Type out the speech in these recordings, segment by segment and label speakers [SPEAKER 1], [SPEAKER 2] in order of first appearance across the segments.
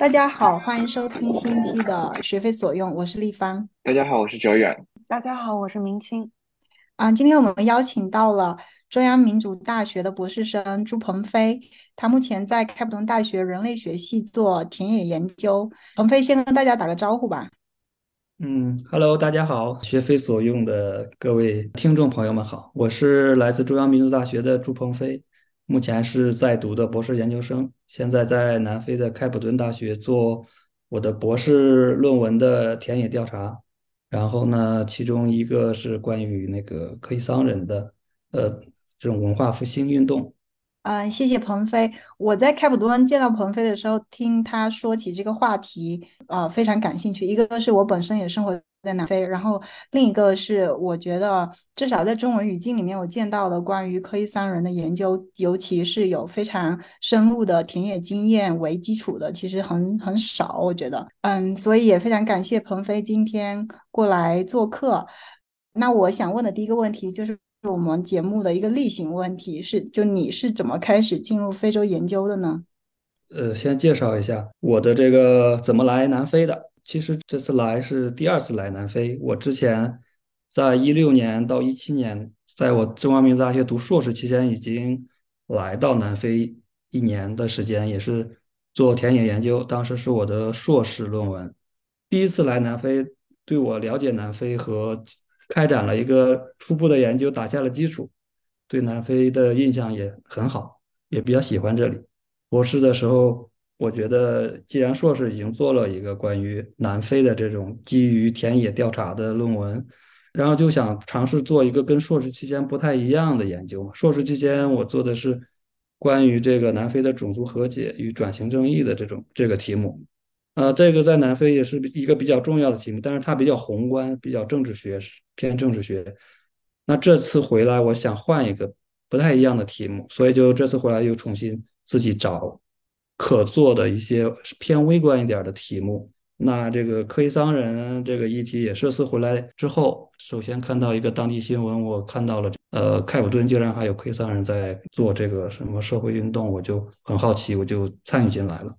[SPEAKER 1] 大家好，欢迎收听新一期的学非所用，我是立方。
[SPEAKER 2] 大家好，我是哲远。
[SPEAKER 3] 大家好，我是明清。
[SPEAKER 1] 啊，今天我们邀请到了中央民族大学的博士生朱鹏飞，他目前在开普敦大学人类学系做田野研究。鹏飞先跟大家打个招呼吧。
[SPEAKER 4] 嗯，Hello，大家好，学非所用的各位听众朋友们好，我是来自中央民族大学的朱鹏飞。目前是在读的博士研究生，现在在南非的开普敦大学做我的博士论文的田野调查。然后呢，其中一个是关于那个克伊桑人的呃这种文化复兴运动。
[SPEAKER 1] 嗯，谢谢鹏飞。我在开普敦见到鹏飞的时候，听他说起这个话题，呃，非常感兴趣。一个是我本身也生活。在南非，然后另一个是我觉得至少在中文语境里面，我见到的关于科伊桑人的研究，尤其是有非常深入的田野经验为基础的，其实很很少。我觉得，嗯，所以也非常感谢鹏飞今天过来做客。那我想问的第一个问题就是我们节目的一个例行问题是：就你是怎么开始进入非洲研究的呢？
[SPEAKER 4] 呃，先介绍一下我的这个怎么来南非的。其实这次来是第二次来南非。我之前在一六年到一七年，在我中央民族大学读硕士期间，已经来到南非一年的时间，也是做田野研究。当时是我的硕士论文。第一次来南非，对我了解南非和开展了一个初步的研究打下了基础，对南非的印象也很好，也比较喜欢这里。博士的时候。我觉得，既然硕士已经做了一个关于南非的这种基于田野调查的论文，然后就想尝试做一个跟硕士期间不太一样的研究。硕士期间我做的是关于这个南非的种族和解与转型正义的这种这个题目，呃，这个在南非也是一个比较重要的题目，但是它比较宏观，比较政治学偏政治学。那这次回来，我想换一个不太一样的题目，所以就这次回来又重新自己找。可做的一些偏微观一点的题目，那这个科伊桑人这个议题也这次回来之后，首先看到一个当地新闻，我看到了，呃，开普敦竟然还有科伊桑人在做这个什么社会运动，我就很好奇，我就参与进来了。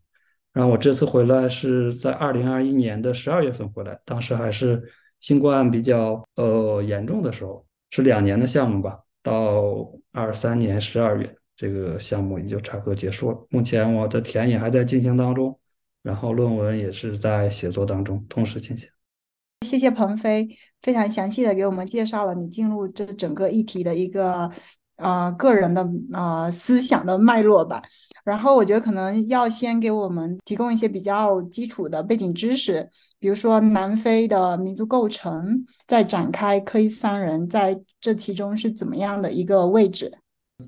[SPEAKER 4] 然后我这次回来是在二零二一年的十二月份回来，当时还是新冠比较呃严重的时候，是两年的项目吧，到二三年十二月。这个项目也就差不多结束了。目前我的田野还在进行当中，然后论文也是在写作当中，同时进行。
[SPEAKER 1] 谢谢鹏飞，非常详细的给我们介绍了你进入这整个议题的一个呃个人的呃思想的脉络吧。然后我觉得可能要先给我们提供一些比较基础的背景知识，比如说南非的民族构成，再展开科伊桑人在这其中是怎么样的一个位置。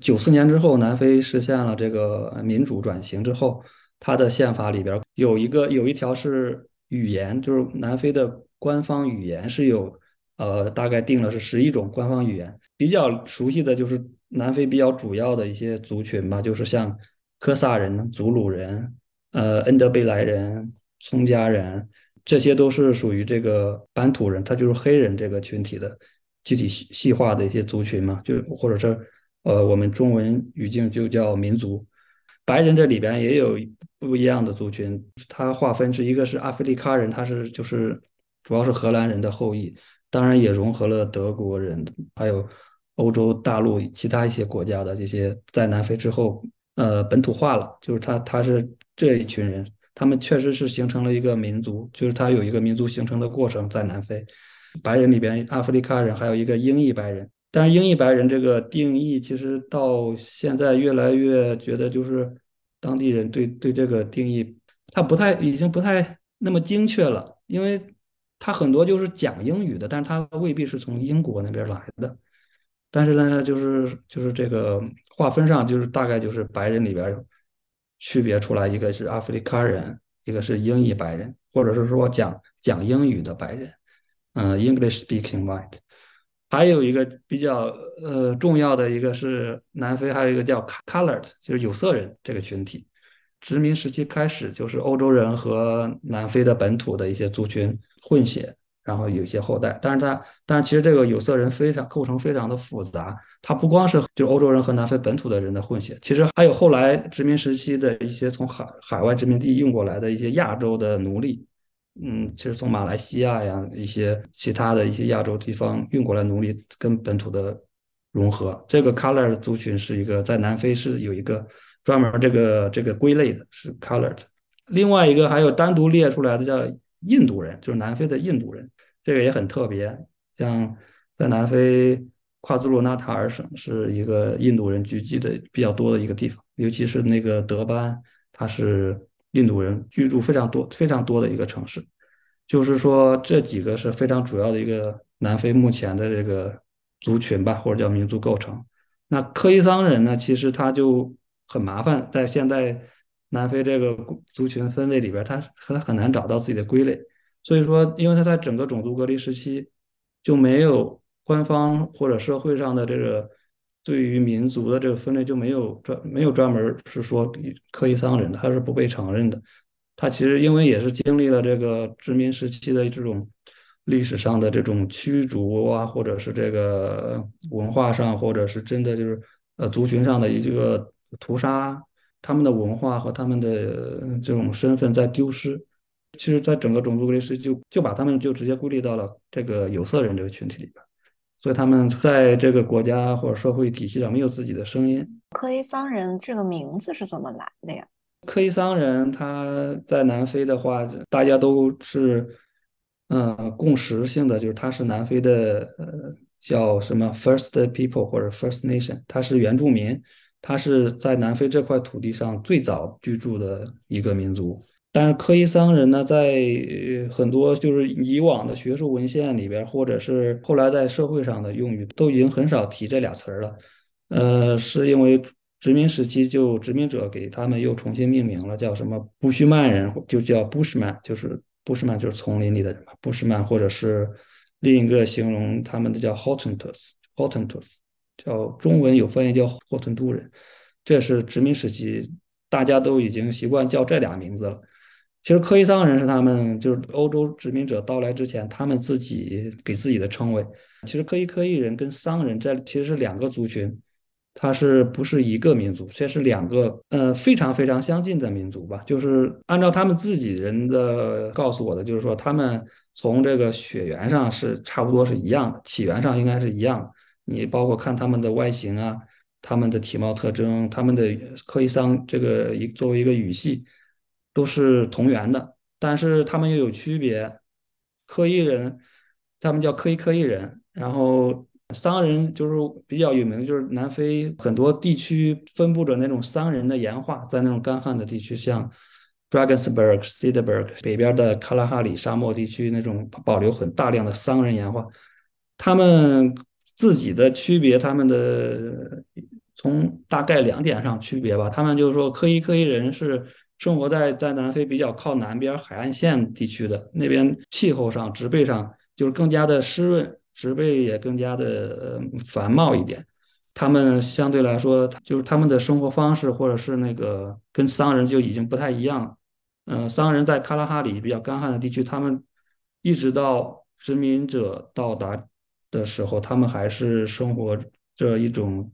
[SPEAKER 4] 九四年之后，南非实现了这个民主转型之后，它的宪法里边有一个有一条是语言，就是南非的官方语言是有，呃，大概定了是十一种官方语言。比较熟悉的就是南非比较主要的一些族群吧，就是像科萨人、祖鲁人、呃，恩德贝莱人、聪加人，这些都是属于这个班图人，他就是黑人这个群体的具体细细化的一些族群嘛，就或者是。呃，我们中文语境就叫民族，白人这里边也有不一样的族群，它划分是一个是阿非利卡人，他是就是主要是荷兰人的后裔，当然也融合了德国人，还有欧洲大陆其他一些国家的这些在南非之后，呃，本土化了，就是他他是这一群人，他们确实是形成了一个民族，就是他有一个民族形成的过程在南非，白人里边阿非利卡人还有一个英裔白人。但是英裔白人这个定义，其实到现在越来越觉得，就是当地人对对这个定义，他不太已经不太那么精确了，因为他很多就是讲英语的，但是他未必是从英国那边来的。但是呢，就是就是这个划分上，就是大概就是白人里边区别出来，一个是阿弗利卡人，一个是英裔白人，或者是说讲讲英语的白人，嗯，English speaking white。还有一个比较呃重要的一个是南非，还有一个叫 colored，就是有色人这个群体。殖民时期开始，就是欧洲人和南非的本土的一些族群混血，然后有一些后代。但是它，但是其实这个有色人非常构成非常的复杂，它不光是就是欧洲人和南非本土的人的混血，其实还有后来殖民时期的一些从海海外殖民地运过来的一些亚洲的奴隶。嗯，其实从马来西亚呀一些其他的一些亚洲地方运过来奴隶跟本土的融合，这个 Color 族群是一个在南非是有一个专门这个这个归类的，是 Colored。另外一个还有单独列出来的叫印度人，就是南非的印度人，这个也很特别。像在南非夸祖鲁纳塔尔省是一个印度人聚集的比较多的一个地方，尤其是那个德班，它是。印度人居住非常多、非常多的一个城市，就是说这几个是非常主要的一个南非目前的这个族群吧，或者叫民族构成。那科伊桑人呢，其实他就很麻烦，在现在南非这个族群分类里边，他他很难找到自己的归类。所以说，因为他在整个种族隔离时期就没有官方或者社会上的这个。对于民族的这个分类就没有专没有专门是说科伊桑人的，他是不被承认的。他其实因为也是经历了这个殖民时期的这种历史上的这种驱逐啊，或者是这个文化上，或者是真的就是呃族群上的一个屠杀，他们的文化和他们的这种身份在丢失。其实，在整个种族隔离时期，就就把他们就直接孤立到了这个有色人这个群体里边。所以他们在这个国家或者社会体系上没有自己的声音。
[SPEAKER 3] 科伊桑人这个名字是怎么来的呀？
[SPEAKER 4] 科伊桑人他在南非的话，大家都是嗯共识性的，就是他是南非的呃叫什么 First People 或者 First Nation，他是原住民，他是在南非这块土地上最早居住的一个民族。但是科伊桑人呢，在很多就是以往的学术文献里边，或者是后来在社会上的用语，都已经很少提这俩词儿了。呃，是因为殖民时期就殖民者给他们又重新命名了，叫什么布须曼人，就叫布什曼就是布什曼就是丛林里的人嘛，布什曼，或者是另一个形容他们的叫 Hottentots，Hottentots，叫中文有翻译叫霍顿都人。这是殖民时期，大家都已经习惯叫这俩名字了。其实科伊桑人是他们就是欧洲殖民者到来之前，他们自己给自己的称谓。其实科伊科伊人跟桑人这其实是两个族群，它是不是一个民族？这是两个呃非常非常相近的民族吧。就是按照他们自己人的告诉我的，就是说他们从这个血缘上是差不多是一样的，起源上应该是一样的。你包括看他们的外形啊，他们的体貌特征，他们的科伊桑这个一作为一个语系。都是同源的，但是他们又有区别。科伊人，他们叫科伊科伊人，然后桑人就是比较有名，就是南非很多地区分布着那种桑人的岩画，在那种干旱的地区，像 Drakensberg、Cederberg 北边的卡拉哈里沙漠地区那种保留很大量的桑人岩画。他们自己的区别，他们的从大概两点上区别吧。他们就是说，科伊科伊人是。生活在在南非比较靠南边海岸线地区的那边，气候上、植被上就是更加的湿润，植被也更加的繁茂一点。他们相对来说，就是他们的生活方式或者是那个跟桑人就已经不太一样了。嗯，桑人在卡拉哈里比较干旱的地区，他们一直到殖民者到达的时候，他们还是生活着一种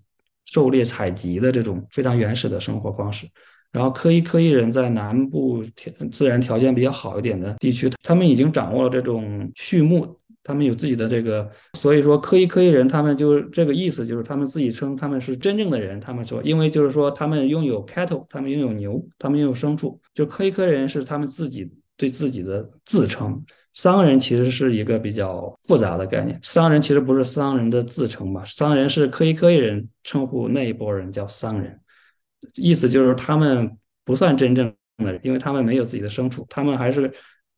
[SPEAKER 4] 狩猎采集的这种非常原始的生活方式。然后科伊科伊人在南部条自然条件比较好一点的地区，他们已经掌握了这种畜牧，他们有自己的这个，所以说科伊科伊人他们就是这个意思，就是他们自己称他们是真正的人。他们说，因为就是说他们拥有 cattle，他们拥有牛，他们拥有牲畜，就科伊科人是他们自己对自己的自称。商人其实是一个比较复杂的概念，商人其实不是商人的自称吧？商人是科伊科伊人称呼那一波人叫商人。意思就是他们不算真正的，因为他们没有自己的牲畜，他们还是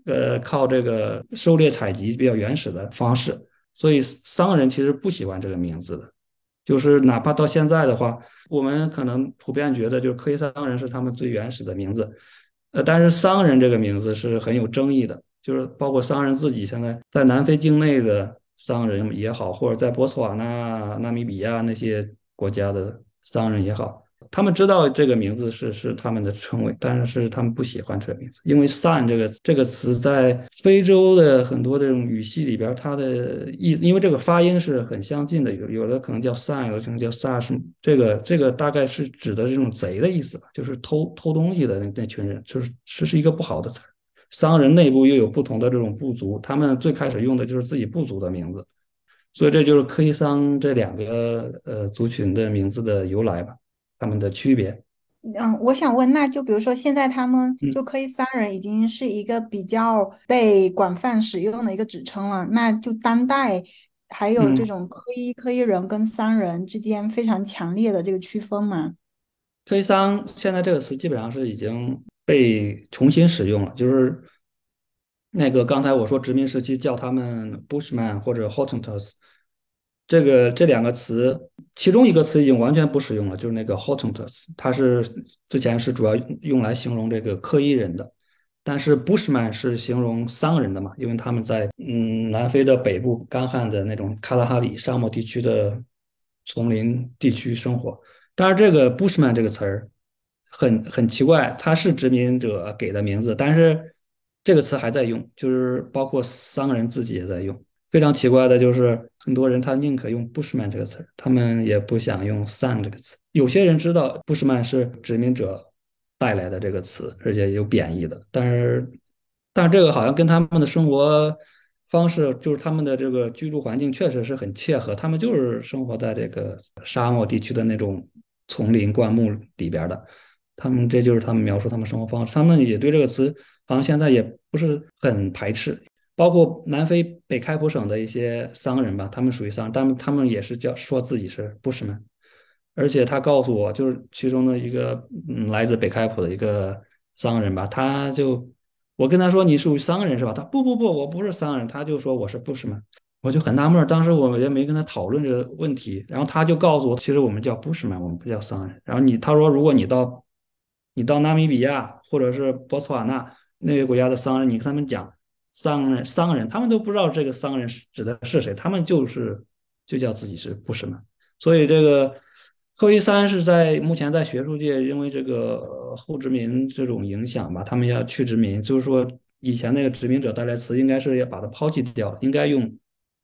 [SPEAKER 4] 呃靠这个狩猎采集比较原始的方式，所以商人其实不喜欢这个名字的。就是哪怕到现在的话，我们可能普遍觉得就是科伊桑人是他们最原始的名字，呃，但是商人这个名字是很有争议的，就是包括商人自己现在在南非境内的商人也好，或者在博茨瓦纳、纳米比亚那些国家的商人也好。他们知道这个名字是是他们的称谓，但是他们不喜欢这个名字，因为 “sun” 这个这个词在非洲的很多这种语系里边，它的意，因为这个发音是很相近的，有有的可能叫 “sun”，有的可能叫 “sash”，这个这个大概是指的这种贼的意思吧，就是偷偷东西的那那群人，就是这是一个不好的词儿。商人内部又有不同的这种部族，他们最开始用的就是自己部族的名字。所以这就是科伊桑这两个呃族群的名字的由来吧，他们的区别。
[SPEAKER 1] 嗯，我想问，那就比如说现在他们
[SPEAKER 4] 嗯
[SPEAKER 1] 就科伊三人已经是一个比较被广泛使用的一个指称了，那就当代还有这
[SPEAKER 4] 嗯，
[SPEAKER 1] 种科伊科伊人跟三人之间非常强烈的这个区分吗？
[SPEAKER 4] 科伊桑现在这个词基本上是已经被重新使用了，就是那个刚才我说殖民时期叫他们 Bushman 或者 Hottentots，这个这两个词，其中一个词已经完全不使用了，就是那个 Hottentots，它是之前是主要用来形容这个科伊人的，但是 Bushman 是形容桑人的嘛，因为他们在嗯南非的北部干旱的那种卡拉哈里沙漠地区的丛林地区生活。当然，这个 Bushman 这个词儿很很奇怪，它是殖民者给的名字，但是这个词还在用，就是包括商人自己也在用。非常奇怪的就是，很多人他宁可用 Bushman 这个词儿，他们也不想用 Sun 这个词。有些人知道 Bushman 是殖民者带来的这个词，而且有贬义的，但是，但是这个好像跟他们的生活方式，就是他们的这个居住环境确实是很切合，他们就是生活在这个沙漠地区的那种丛林灌木里边的，他们这就是他们描述他们生活方式，他们也对这个词好像现在也不是很排斥。包括南非北开普省的一些商人吧，他们属于商人，他们他们也是叫说自己是 Bushman，而且他告诉我，就是其中的一个嗯来自北开普的一个商人吧，他就我跟他说你属于商人是吧？他不不不，我不是商人，他就说我是 Bushman，我就很纳闷，当时我也没跟他讨论这个问题，然后他就告诉我，其实我们叫 Bushman，我们不叫商人。然后你他说如果你到你到纳米比亚或者是博茨瓦纳那些国家的商人，你跟他们讲。商人，商人，他们都不知道这个商人是指的是谁，他们就是就叫自己是布什么。所以这个科伊三是在目前在学术界，因为这个后殖民这种影响吧，他们要去殖民，就是说以前那个殖民者带来词，应该是要把它抛弃掉，应该用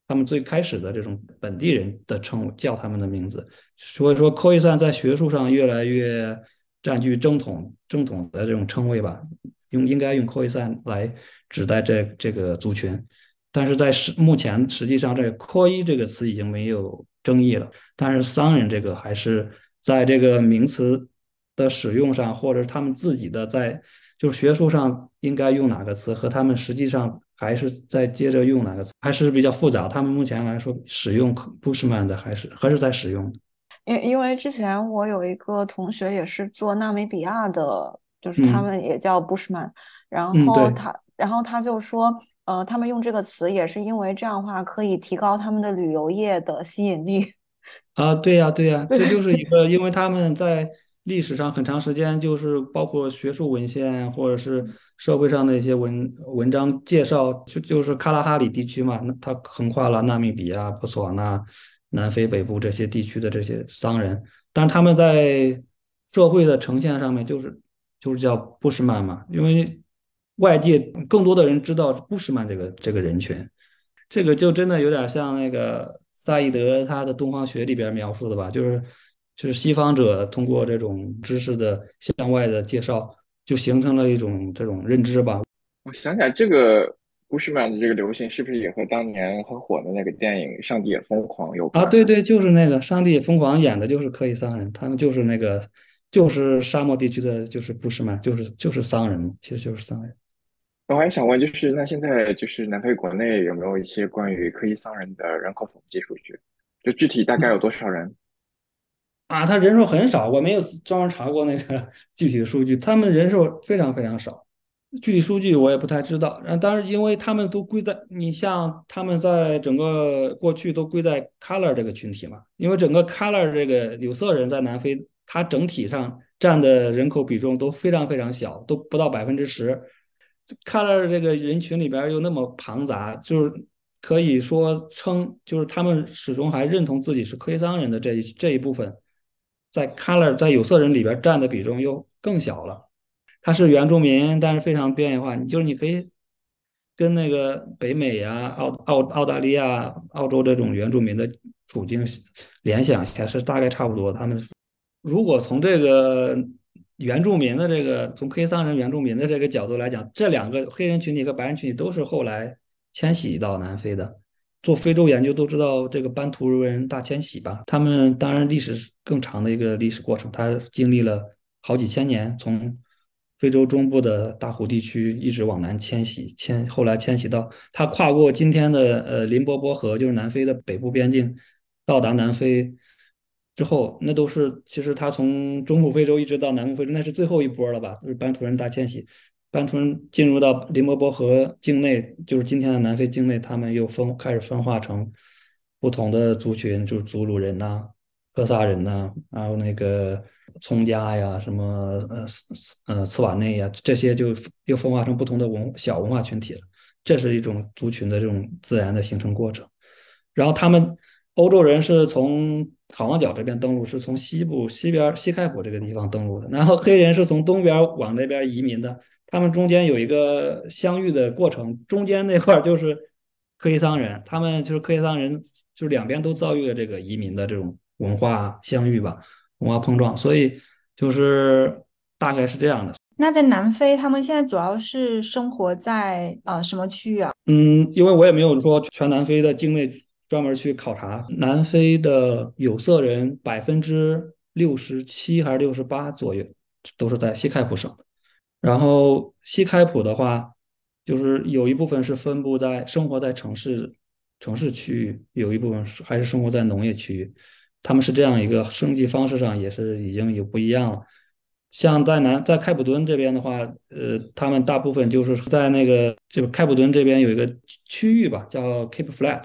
[SPEAKER 4] 他们最开始的这种本地人的称呼叫他们的名字。所以说，科伊三在学术上越来越占据正统正统的这种称谓吧，用应该用科伊三来。指代这这个族群，但是在实目前实际上，这个“科伊”这个词已经没有争议了。但是“商人”这个还是在这个名词的使用上，或者他们自己的在就是学术上应该用哪个词，和他们实际上还是在接着用哪个词，还是比较复杂。他们目前来说，使用 Bushman 的还是还是在使用。
[SPEAKER 3] 因因为之前我有一个同学也是做纳米比亚的，就是他们也叫 Bushman，然后他。然后他就说，呃，他们用这个词也是因为这样的话可以提高他们的旅游业的吸引力。
[SPEAKER 4] 啊，对呀，对呀，这就是一 个，因为他们在历史上很长时间，就是包括学术文献或者是社会上的一些文文章介绍，就就是卡拉哈里地区嘛，那它横跨了纳米比亚、博茨瓦纳、南非北部这些地区的这些商人，但是他们在社会的呈现上面就是就是叫布什曼嘛，因为。外界更多的人知道布什曼这个这个人群，这个就真的有点像那个萨义德他的东方学里边描述的吧，就是就是西方者通过这种知识的向外的介绍，就形成了一种这种认知吧。
[SPEAKER 2] 我想起来，这个布什曼的这个流行是不是也和当年很火的那个电影《上帝也疯狂》有关
[SPEAKER 4] 啊？对对，就是那个《上帝也疯狂》演的就是科伊桑人，他们就是那个就是沙漠地区的就是布什曼，就是就是桑人，其实就是桑人。
[SPEAKER 2] 我还想问，就是那现在就是南非国内有没有一些关于科伊桑人的人口统计数据？就具体大概有多少人？
[SPEAKER 4] 啊，他人数很少，我没有专门查过那个 具体的数据。他们人数非常非常少，具体数据我也不太知道。然后，当然，因为他们都归在你像他们在整个过去都归在 Color 这个群体嘛，因为整个 Color 这个有色人在南非，它整体上占的人口比重都非常非常小，都不到百分之十。Color 这个人群里边又那么庞杂，就是可以说称，就是他们始终还认同自己是科伊桑人的这一这一部分，在 color 在有色人里边占的比重又更小了。他是原住民，但是非常边缘化。你就是你可以跟那个北美啊、澳澳澳大利亚、澳洲这种原住民的处境联想一下，是大概差不多。他们如果从这个原住民的这个从黑桑人原住民的这个角度来讲，这两个黑人群体和白人群体都是后来迁徙到南非的。做非洲研究都知道这个班图人大迁徙吧？他们当然历史更长的一个历史过程，它经历了好几千年，从非洲中部的大湖地区一直往南迁徙，迁后来迁徙到它跨过今天的呃林波波河，就是南非的北部边境，到达南非之后，那都是其实他从中部非洲一直到南部非洲，那是最后一波了吧？就是班图人大迁徙。班图人进入到林波波河境内，就是今天的南非境内，他们又分开始分化成不同的族群，就是祖鲁人呐、科萨人呐，还有那个葱加呀、什么呃呃茨瓦内呀，这些就又分化成不同的文小文化群体了。这是一种族群的这种自然的形成过程。然后他们欧洲人是从好望角这边登陆，是从西部西边西开普这个地方登陆的，然后黑人是从东边往那边移民的。他们中间有一个相遇的过程，中间那块就是科伊桑人，他们就是科伊桑人，就是两边都遭遇了这个移民的这种文化相遇吧，文化碰撞，所以就是大概是这样的。
[SPEAKER 1] 那在南非，他们现在主要是生活在呃什么区域啊？
[SPEAKER 4] 嗯，因为我也没有说全南非的境内专门去考察，南非的有色人百分之六十七还是六十八左右都是在西开普省。然后西开普的话，就是有一部分是分布在生活在城市城市区域，有一部分是还是生活在农业区域。他们是这样一个生计方式上也是已经有不一样了。像在南在开普敦这边的话，呃，他们大部分就是在那个就是开普敦这边有一个区域吧，叫 Cape Flat，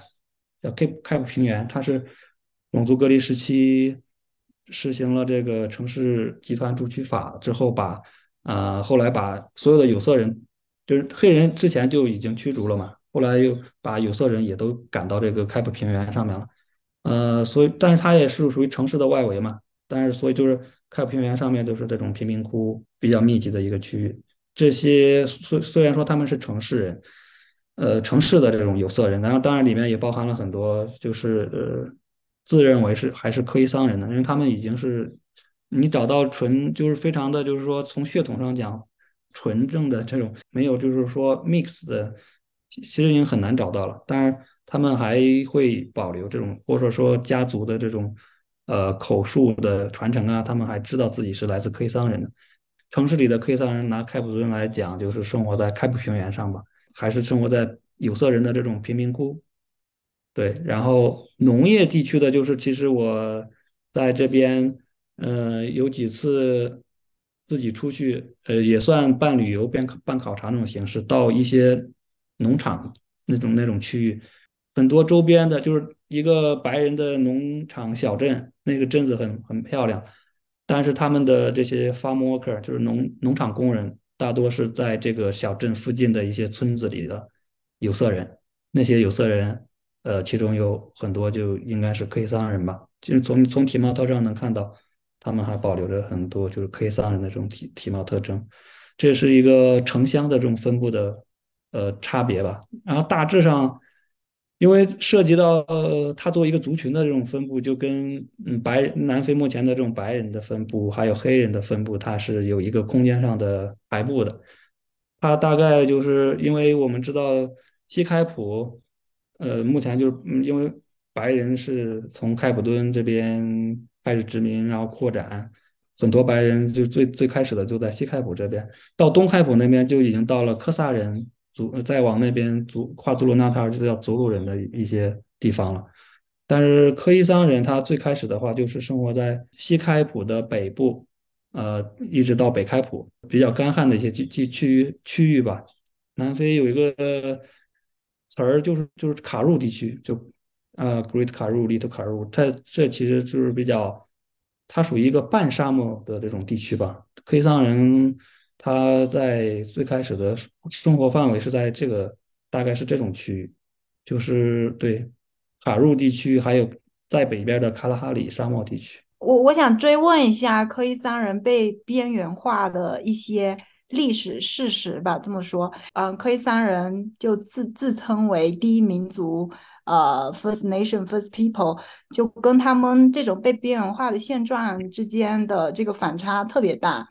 [SPEAKER 4] 叫 Cape 开普平原，它是种族隔离时期实行了这个城市集团住区法之后把。啊，后来把所有的有色人，就是黑人之前就已经驱逐了嘛，后来又把有色人也都赶到这个开普平原上面了，呃，所以但是它也是属于城市的外围嘛，但是所以就是开普平原上面都是这种贫民窟比较密集的一个区域，这些虽虽然说他们是城市人，呃，城市的这种有色人，然后当然里面也包含了很多就是呃自认为是还是科伊桑人的，因为他们已经是。你找到纯就是非常的，就是说从血统上讲，纯正的这种没有就是说 mix 的，其实已经很难找到了。当然，他们还会保留这种或者说家族的这种呃口述的传承啊，他们还知道自己是来自克伊桑人的。城市里的克伊桑人拿开普敦来讲，就是生活在开普平原上吧，还是生活在有色人的这种贫民窟。对，然后农业地区的就是其实我在这边。呃，有几次自己出去，呃，也算半旅游、半半考察那种形式，到一些农场那种那种区域，很多周边的，就是一个白人的农场小镇，那个镇子很很漂亮，但是他们的这些 farm worker 就是农农场工人，大多是在这个小镇附近的一些村子里的有色人，那些有色人，呃，其中有很多就应该是克伊桑人吧，就是从从体貌特征能看到。他们还保留着很多就是可以桑人的这种体体貌特征，这是一个城乡的这种分布的呃差别吧。然后大致上，因为涉及到呃它作为一个族群的这种分布，就跟嗯白南非目前的这种白人的分布，还有黑人的分布，它是有一个空间上的排布的。它大概就是因为我们知道西开普，呃目前就是因为白人是从开普敦这边。开始殖民，然后扩展，很多白人就最最开始的就在西开普这边，到东开普那边就已经到了科萨人足，再往那边足跨祖鲁纳塔尔就是叫祖鲁人的一些地方了。但是科伊桑人他最开始的话就是生活在西开普的北部，呃，一直到北开普比较干旱的一些地地区区域吧。南非有一个词儿就是就是卡入地区就。呃，Great Karoo、Little Karoo，它这其实就是比较，它属于一个半沙漠的这种地区吧。科伊桑人他在最开始的生活范围是在这个，大概是这种区域，就是对卡入地区，还有在北边的卡拉哈里沙漠地区。
[SPEAKER 1] 我我想追问一下科伊桑人被边缘化的一些历史事实吧。这么说，嗯，科伊桑人就自自称为第一民族，呃，First Nation, First People，就跟他们这种被边缘化的现状之间的这个反差特别大。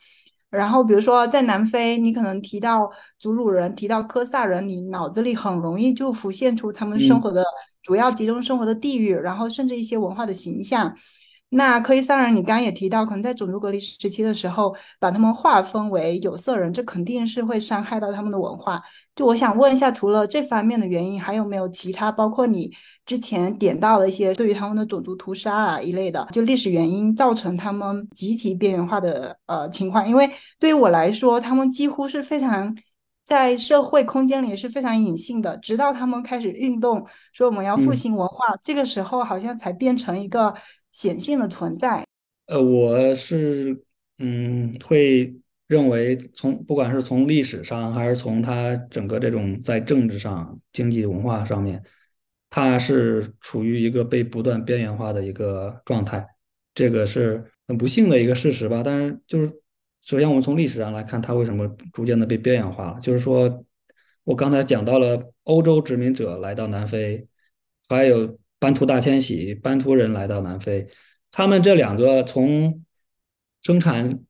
[SPEAKER 1] 然后，比如说在南非，你可能提到祖鲁人、提到科萨人，你脑子里很容易就浮现出他们生活的主要集中生活的地域，然后甚至一些文化的形象。那科伊桑人，你刚刚也提到，可能在种族隔离时期的时候，把他们划分为有色人，这肯定是会伤害到他们的文化。就我想问一下，除了这方面的原因，还有没有其他，包括你之前点到的一些对于他们的种族屠杀啊一类的，就历史原因造成他们极其边缘化的呃情况？因为对于我来说，他们几乎是非常在社会空间里是非常隐性的，直到他们开始运动，说我们要复兴文化，这个时候好像才变成一个。显性的存在，
[SPEAKER 4] 呃，我是嗯，会认为从不管是从历史上，还是从它整个这种在政治上、经济文化上面，它是处于一个被不断边缘化的一个状态，这个是很不幸的一个事实吧。但是就是，首先我们从历史上来看，它为什么逐渐的被边缘化了？就是说我刚才讲到了欧洲殖民者来到南非，还有。班图大迁徙，班图人来到南非，他们这两个从生产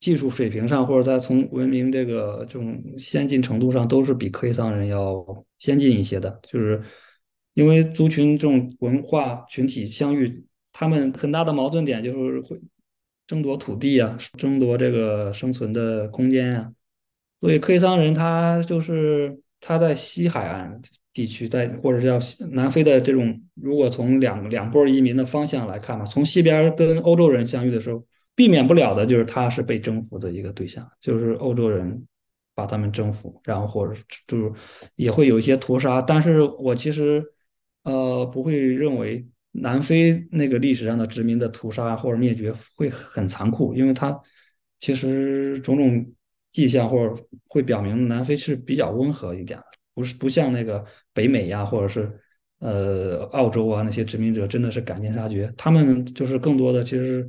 [SPEAKER 4] 技术水平上，或者在从文明这个这种先进程度上，都是比科伊桑人要先进一些的。就是因为族群这种文化群体相遇，他们很大的矛盾点就是会争夺土地啊，争夺这个生存的空间啊。所以科伊桑人他就是他在西海岸。地区在或者叫南非的这种，如果从两两波移民的方向来看嘛，从西边跟欧洲人相遇的时候，避免不了的就是他是被征服的一个对象，就是欧洲人把他们征服，然后或者就是也会有一些屠杀。但是我其实呃不会认为南非那个历史上的殖民的屠杀或者灭绝会很残酷，因为它其实种种迹象或者会表明南非是比较温和一点的。不是不像那个北美呀，或者是呃澳洲啊那些殖民者，真的是赶尽杀绝。他们就是更多的，其实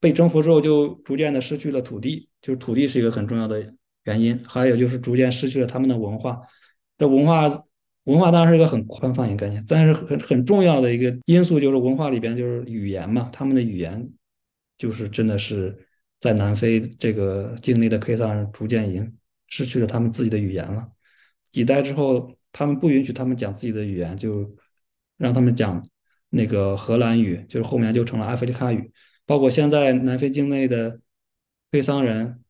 [SPEAKER 4] 被征服之后，就逐渐的失去了土地，就是土地是一个很重要的原因。还有就是逐渐失去了他们的文化。这文化文化当然是一个很宽泛一个概念，但是很很重要的一个因素就是文化里边就是语言嘛，他们的语言就是真的是在南非这个境内的科萨人逐渐已经失去了他们自己的语言了。几代之后，他们不允许他们讲自己的语言，就让他们讲那个荷兰语，就是后面就成了阿非利卡语。包括现在南非境内的菲桑人，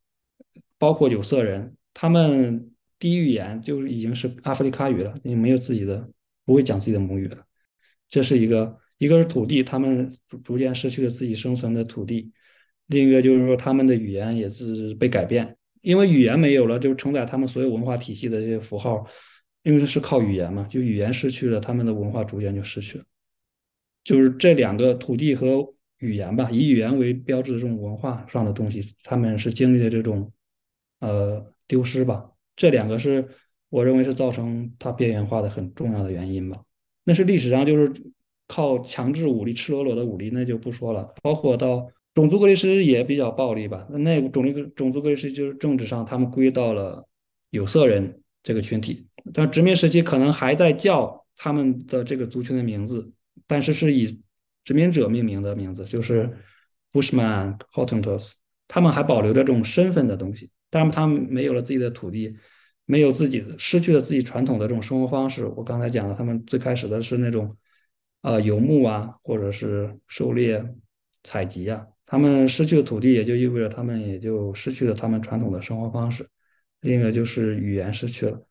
[SPEAKER 4] 包括有色人，他们第一语言就已经是阿非利卡语了，也没有自己的，不会讲自己的母语了。这是一个，一个是土地，他们逐逐渐失去了自己生存的土地；另一个就是说，他们的语言也是被改变。因为语言没有了，就承载他们所有文化体系的这些符号，因为是靠语言嘛，就语言失去了，他们的文化逐渐就失去了。就是这两个土地和语言吧，以语言为标志的这种文化上的东西，他们是经历了这种呃丢失吧。这两个是我认为是造成它边缘化的很重要的原因吧。那是历史上就是靠强制武力、赤裸裸的武力，那就不说了，包括到。种族隔离实施也比较暴力吧？那那种族种族隔离实施就是政治上，他们归到了有色人这个群体。但殖民时期可能还在叫他们的这个族群的名字，但是是以殖民者命名的名字，就是 Bushman、Hottentots。他们还保留着这种身份的东西，但是他们没有了自己的土地，没有自己，失去了自己传统的这种生活方式。我刚才讲了，他们最开始的是那种啊游牧啊，或者是狩猎、采集啊。他们失去了土地，也就意味着他们也就失去了他们传统的生活方式。另一个就是语言失去了。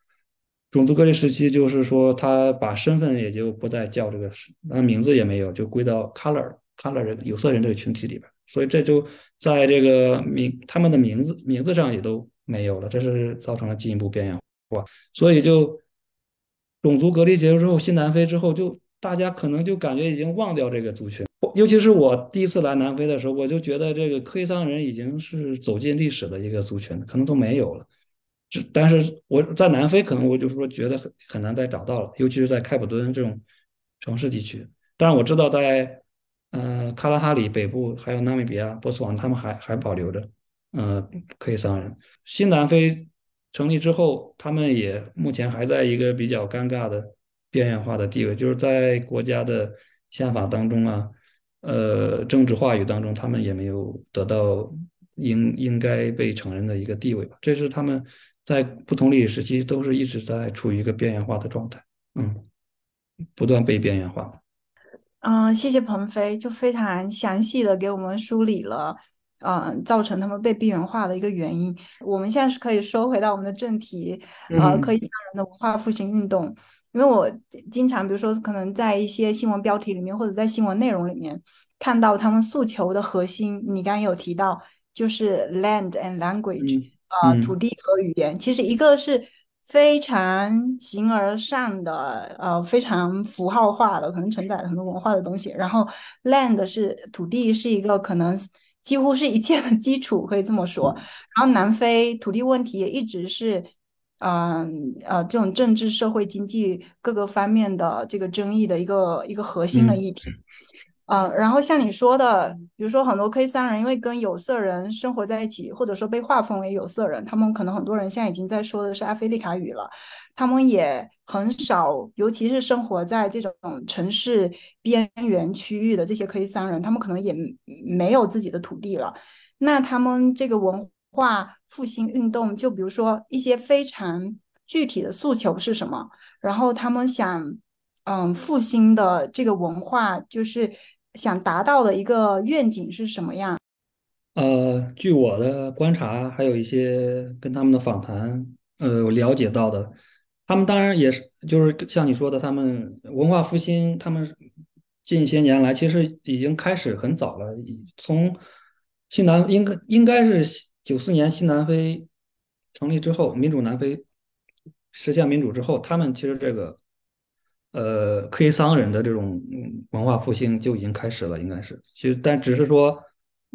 [SPEAKER 4] 种族隔离时期，就是说他把身份也就不再叫这个，那名字也没有，就归到 color color 人有色人这个群体里边。所以这就在这个名他们的名字名字上也都没有了，这是造成了进一步边缘化。所以就种族隔离结束之后，新南非之后，就大家可能就感觉已经忘掉这个族群。尤其是我第一次来南非的时候，我就觉得这个科伊桑人已经是走进历史的一个族群，可能都没有了。但是我在南非，可能我就是说觉得很很难再找到了，尤其是在开普敦这种城市地区。但是我知道在呃，卡拉哈里北部还有纳米比亚、波斯湾，他们还还保留着，呃，科伊桑人。新南非成立之后，他们也目前还在一个比较尴尬的边缘化的地位，就是在国家的宪法当中啊，呃，政治话语当中，他们也没有得到应应该被承认的一个地位吧。这是他们在不同历史时期都是一直在处于一个边缘化的状态，嗯，不断被边缘化。
[SPEAKER 1] 嗯，谢谢鹏飞，就非常详细的给我们梳理了，嗯，造成他们被边缘化的一个原因。我们现在是可以说回到我们的正题，呃，可以三人的文化复兴运动。因为我经常，比如说，可能在一些新闻标题里面，或者在新闻内容里面看到他们诉求的核心，你刚刚有提到，就是 land and language，啊，土地和语言。其实一个是。非常形而上的，呃，非常符号化的，可能承载了很多文化的东西。然后，land 是土地，是一个可能几乎是一切的基础，可以这么说。然后，南非土地问题也一直是，嗯呃，这种政治、社会、经济各个方面的这个争议的一个一个核心的议题。嗯，然后像你说的，比如说很多 K 三人，因为跟有色人生活在一起，或者说被划分为有色人，他们可能很多人现在已经在说的是阿非利卡语了。他们也很少，尤其是生活在这种城市边缘区域的这些 K 三人，他们可能也没有自己的土地了。那他们这个文化复兴运动，就比如说一些非常具体的诉求是什么？然后他们想，嗯，复兴的这个文化就是。想达到的一个愿景是什么样？
[SPEAKER 4] 呃，据我的观察，还有一些跟他们的访谈，呃，了解到的，他们当然也是，就是像你说的，他们文化复兴，他们近些年来其实已经开始很早了，从新南应该应该是九四年新南非成立之后，民主南非实现民主之后，他们其实这个。呃，科伊桑人的这种文化复兴就已经开始了，应该是，就但只是说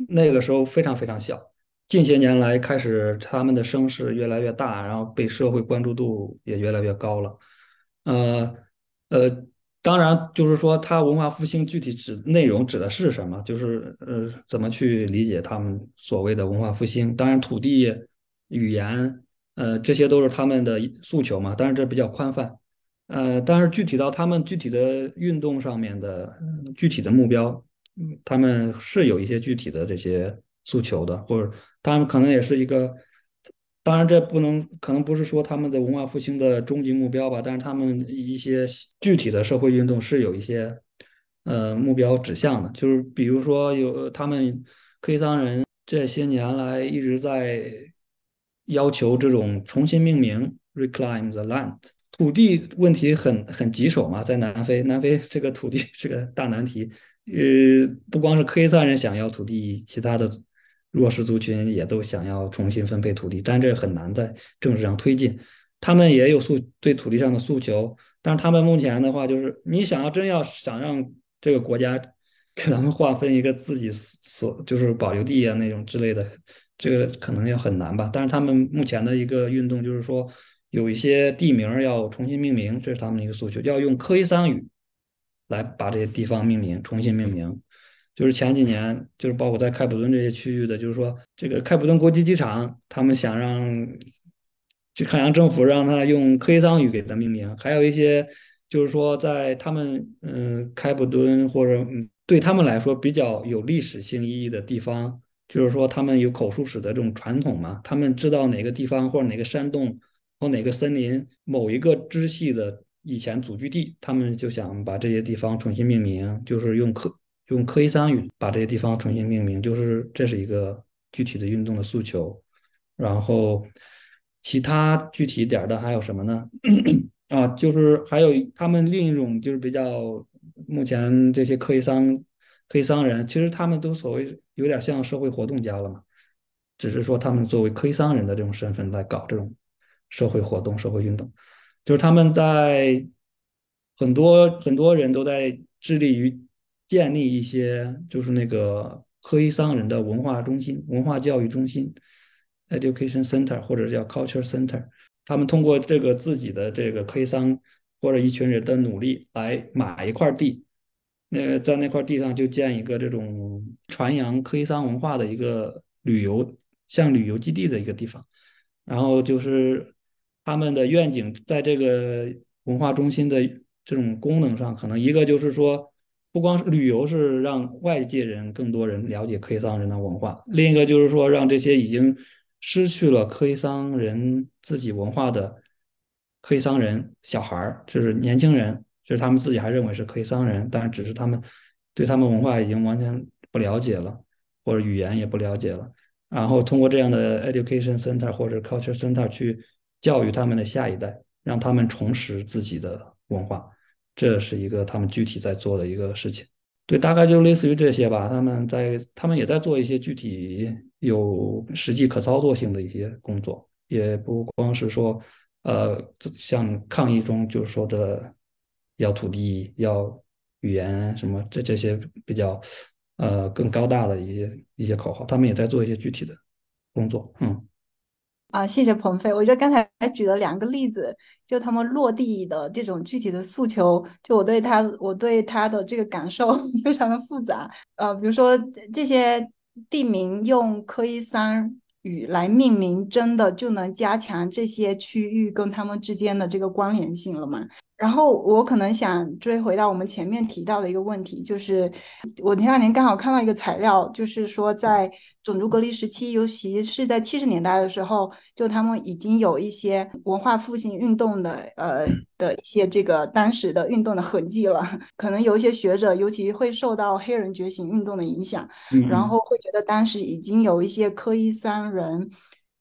[SPEAKER 4] 那个时候非常非常小。近些年来开始，他们的声势越来越大，然后被社会关注度也越来越高了。呃呃，当然就是说，他文化复兴具体指内容指的是什么？就是呃，怎么去理解他们所谓的文化复兴？当然，土地、语言，呃，这些都是他们的诉求嘛。当然，这比较宽泛。呃，但是具体到他们具体的运动上面的具体的目标，他们是有一些具体的这些诉求的，或者当然可能也是一个，当然这不能可能不是说他们的文化复兴的终极目标吧，但是他们一些具体的社会运动是有一些呃目标指向的，就是比如说有他们克伊桑人这些年来一直在要求这种重新命名 reclaim the land。土地问题很很棘手嘛，在南非，南非这个土地 是个大难题。呃，不光是科伊萨人想要土地，其他的弱势族群也都想要重新分配土地，但这很难在政治上推进。他们也有诉对土地上的诉求，但是他们目前的话，就是你想要真要想让这个国家给他们划分一个自己所就是保留地啊那种之类的，这个可能要很难吧。但是他们目前的一个运动就是说。有一些地名要重新命名，这是他们的一个诉求，要用科伊桑语来把这些地方命名，重新命名。就是前几年，就是包括在开普敦这些区域的，就是说这个开普敦国际机场，他们想让就海洋政府让他用科伊桑语给他命名。还有一些就是说在他们嗯开普敦或者对他们来说比较有历史性意义的地方，就是说他们有口述史的这种传统嘛，他们知道哪个地方或者哪个山洞。或哪个森林某一个支系的以前祖居地，他们就想把这些地方重新命名，就是用科用科伊桑语把这些地方重新命名，就是这是一个具体的运动的诉求。然后其他具体点的还有什么呢？啊，就是还有他们另一种就是比较目前这些科伊桑科伊桑人，其实他们都所谓有点像社会活动家了嘛，只是说他们作为科伊桑人的这种身份在搞这种。社会活动、社会运动，就是他们在很多很多人都在致力于建立一些，就是那个科伊桑人的文化中心、文化教育中心 （education center） 或者叫 culture center。他们通过这个自己的这个科伊桑或者一群人的努力来买一块地，那在那块地上就建一个这种传扬科伊桑文化的一个旅游像旅游基地的一个地方，然后就是他们的愿景在这个文化中心的这种功能上，可能一个就是说，不光是旅游是让外界人更多人了解科伊桑人的文化，另一个就是说让这些已经失去了科伊桑人自己文化的科伊桑人小孩儿，就是年轻人。就是他们自己还认为是可以桑人，但是只是他们对他们文化已经完全不了解了，或者语言也不了解了。然后通过这样的 education center 或者 culture center 去教育他们的下一代，让他们重拾自己的文化，这是一个他们具体在做的一个事情。对，大概就类似于这些吧。他们在他们也在做一些具体有实际可操作性的一些工作，也不光是说呃像抗议中就是说的。要土地，要语言，什么这这些比较呃更高大的一些一些口号，他们也在做一些具体的工作。嗯，
[SPEAKER 1] 啊，谢谢鹏飞。我觉得刚才还举了两个例子，就他们落地的这种具体的诉求，就我对他我对他的这个感受 非常的复杂。呃，比如说这些地名用科伊桑语来命名，真的就能加强这些区域跟他们之间的这个关联性了吗？然后我可能想追回到我们前面提到的一个问题，就是我前两年刚好看到一个材料，就是说在种族隔离时期，尤其是在七十年代的时候，就他们已经有一些文化复兴运动的呃的一些这个当时的运动的痕迹了。可能有一些学者，尤其会受到黑人觉醒运动的影响，然后会觉得当时已经有一些科伊桑人。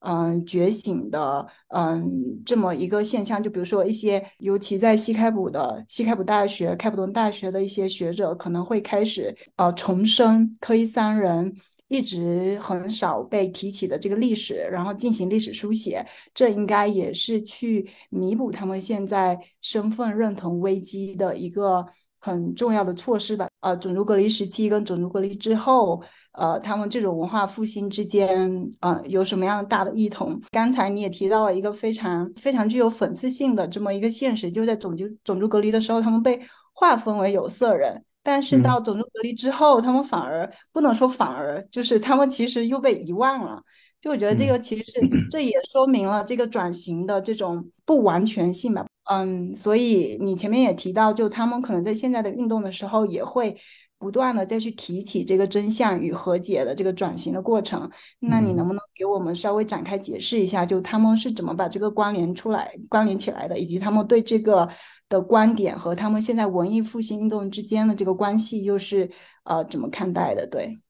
[SPEAKER 1] 嗯，觉醒的嗯这么一个现象，就比如说一些，尤其在西开普的西开普大学、开普敦大学的一些学者，可能会开始呃重生科伊桑人一直很少被提起的这个历史，然后进行历史书写，这应该也是去弥补他们现在身份认同危机的一个很重要的措施吧。呃，种族隔离时期跟种族隔离之后。呃，他们这种文化复兴之间，呃，有什么样的大的异同？刚才你也提到了一个非常非常具有讽刺性的这么一个现实，就在种族种族隔离的时候，他们被划分为有色人，但是到种族隔离之后，他们反而不能说反而，就是他们其实又被遗忘了。就我觉得这个其实是这也说明了这个转型的这种不完全性吧。嗯，所以你前面也提到，就他们可能在现在的运动的时候也会。不断的再去提起这个真相与和解的这个转型的过程，那你能不能给我们稍微展开解释一下，就他们是怎么把这个关联出来、关联起来的，以及他们对这个的观点和他们现在文艺复兴运动之间的这个关系又是呃怎么看待的？对，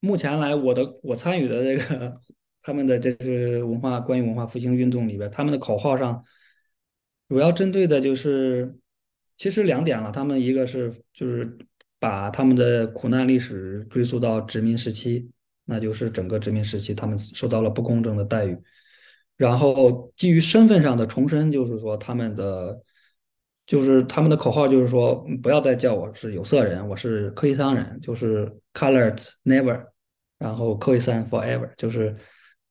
[SPEAKER 4] 目前来我的我参与的这个他们的这是文化关于文化复兴运动里边，他们的口号上主要针对的就是其实两点了，他们一个是就是。把他们的苦难历史追溯到殖民时期，那就是整个殖民时期他们受到了不公正的待遇。然后基于身份上的重申，就是说他们的，就是他们的口号就是说不要再叫我是有色人，我是科伊桑人，就是 colored never，然后科伊桑 forever，就是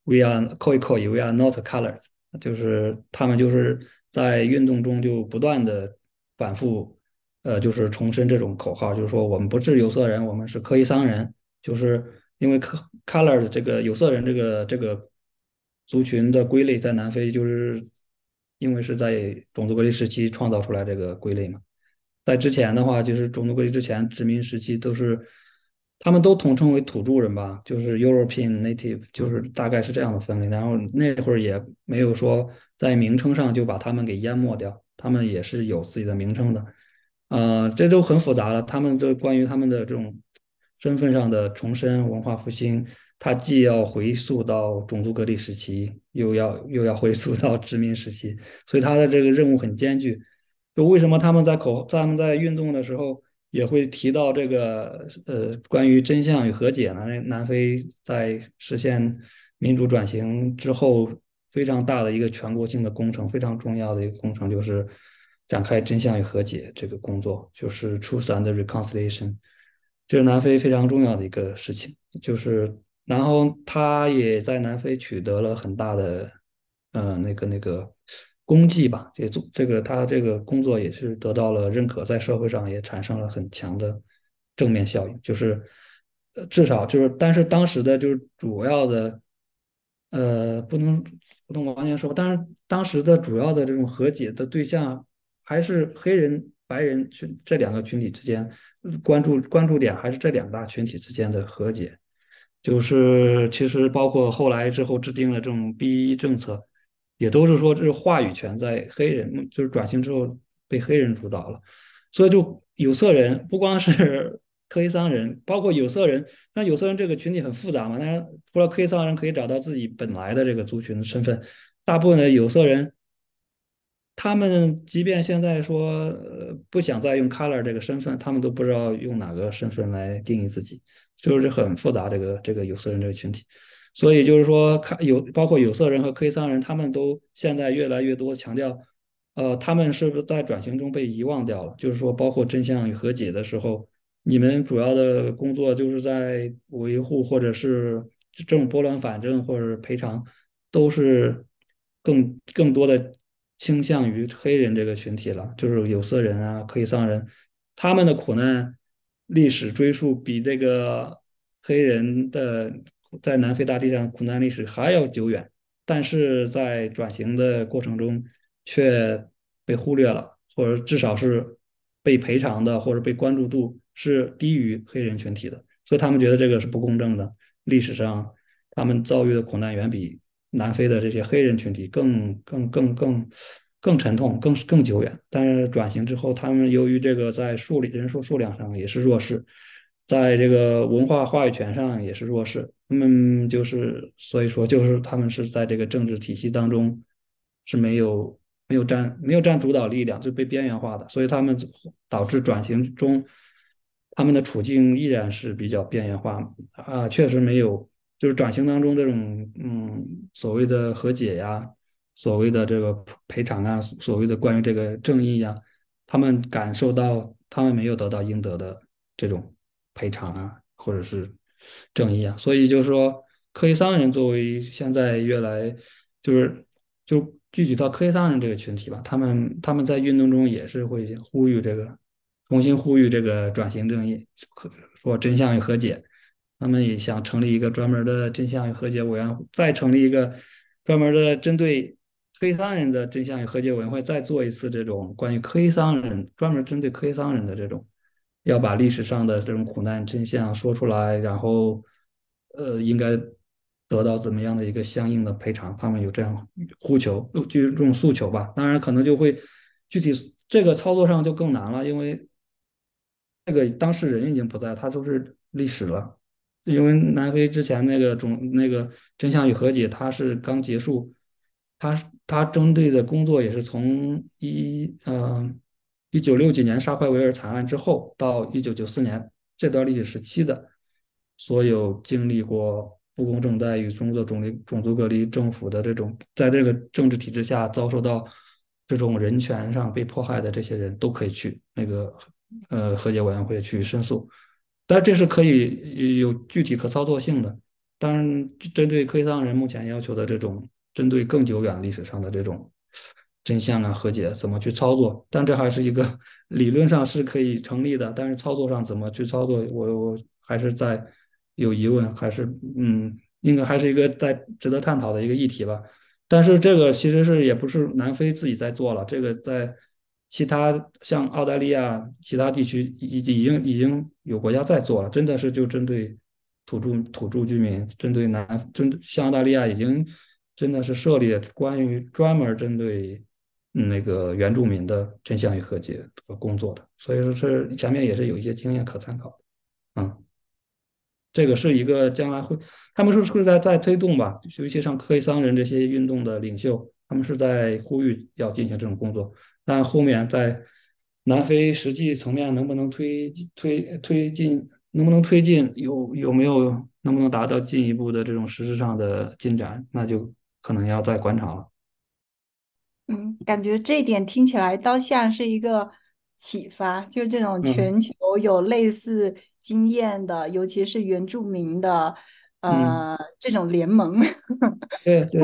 [SPEAKER 4] we are 科伊科伊 we are not colored，就是他们就是在运动中就不断的反复。呃，就是重申这种口号，就是说我们不是有色人，我们是科伊桑人。就是因为 color 的这个有色人这个这个族群的归类，在南非就是因为是在种族隔离时期创造出来这个归类嘛。在之前的话，就是种族隔离之前殖民时期都是他们都统称为土著人吧，就是 European native，就是大概是这样的分类。然后那会儿也没有说在名称上就把他们给淹没掉，他们也是有自己的名称的。呃，这都很复杂了。他们这关于他们的这种身份上的重申、文化复兴，它既要回溯到种族隔离时期，又要又要回溯到殖民时期，所以他的这个任务很艰巨。就为什么他们在口他们在运动的时候也会提到这个呃关于真相与和解呢？南非在实现民主转型之后，非常大的一个全国性的工程，非常重要的一个工程就是。展开真相与和解这个工作，就是 truth and reconciliation，这是南非非常重要的一个事情。就是，然后他也在南非取得了很大的，嗯，那个那个功绩吧。也做这个，他这个工作也是得到了认可，在社会上也产生了很强的正面效应，就是呃至少就是，但是当时的就是主要的，呃，不能不能完全说，但是当时的主要的这种和解的对象还是黑人、白人群这两个群体之间关注关注点还是这两大群体之间的和解，就是其实包括后来之后制定的这种 B 政策，也都是说这是话语权在黑人，就是转型之后被黑人主导了。所以，就有色人不光是 科伊桑人，包括有色人。那有色人这个群体很复杂嘛？当然，除了科黑桑人可以找到自己本来的这个族群的身份，大部分的有色人，他们即便现在说呃不想再用 color 这个身份，他们都不知道用哪个身份来定义自己，就是很复杂。这个这个有色人这个群体，所以就是说，看有包括有色人和科伊桑人，他们都现在越来越多强调。呃，他们是不是在转型中被遗忘掉了？就是说，包括真相与和解的时候，你们主要的工作就是在维护，或者是这种拨乱反正或者赔偿，都是更更多的倾向于黑人这个群体了，就是有色人啊、可以桑人，他们的苦难历史追溯比这个黑人的在南非大地上苦难历史还要久远，但是在转型的过程中。却被忽略了，或者至少是被赔偿的，或者被关注度是低于黑人群体的，所以他们觉得这个是不公正的。历史上，他们遭遇的苦难远比南非的这些黑人群体更更更更更沉痛，更更久远。但是转型之后，他们由于这个在数里人数数量上也是弱势，在这个文化话语权上也是弱势。他们就是所以说，就是他们是在这个政治体系当中是没有。没有占没有占主导力量，就被边缘化的，所以他们导致转型中他们的处境依然是比较边缘化啊，确实没有，就是转型当中这种嗯所谓的和解呀，所谓的这个赔偿啊，所谓的关于这个正义呀，他们感受到他们没有得到应得的这种赔偿啊，或者是正义啊，所以就是说，科伊桑人作为现在越来就是就。具体到科伊桑人这个群体吧，他们他们在运动中也是会呼吁这个，重新呼吁这个转型正义，说真相与和解。他们也想成立一个专门的真相与和解委员会，再成立一个专门的针对科伊桑人的真相与和解委员会，再做一次这种关于科伊桑人专门针对科伊桑人的这种，要把历史上的这种苦难真相说出来，然后呃应该。得到怎么样的一个相应的赔偿？他们有这样呼求，就这种诉求吧。当然，可能就会具体这个操作上就更难了，因为这个当事人已经不在，他都是历史了。因为南非之前那个种那个真相与和解，它是刚结束，他他针对的工作也是从一呃一九六几年沙克维尔惨案之后到一九九四年这段历史时期的所有经历过。不公正待遇、种族种离、种族隔离、政府的这种，在这个政治体制下遭受到这种人权上被迫害的这些人都可以去那个呃和解委员会去申诉，但这是可以有具体可操作性的。当然，针对科伊桑人目前要求的这种针对更久远历史上的这种真相啊和解怎么去操作？但这还是一个 理论上是可以成立的，但是操作上怎么去操作，我我还是在。有疑问还是嗯，应该还是一个在值得探讨的一个议题吧。但是这个其实是也不是南非自己在做了，这个在其他像澳大利亚其他地区已已经已经有国家在做了，真的是就针对土著土著居民，针对南针对像澳大利亚已经真的是设立关于专门针对那个原住民的真相与和解和工作的，所以说是前面也是有一些经验可参考的，嗯。这个是一个将来会，他们说是在在推动吧，尤其像科伊桑人这些运动的领袖，他们是在呼吁要进行这种工作。但后面在南非实际层面能不能推推推进，能不能推进，有有没有能不能达到进一步的这种实质上的进展，那就可能要再观察了。
[SPEAKER 1] 嗯，感觉这一点听起来倒像是一个。启发，就是这种全球有类似经验的，尤其是原住民的，呃，这种联盟。
[SPEAKER 4] 对对，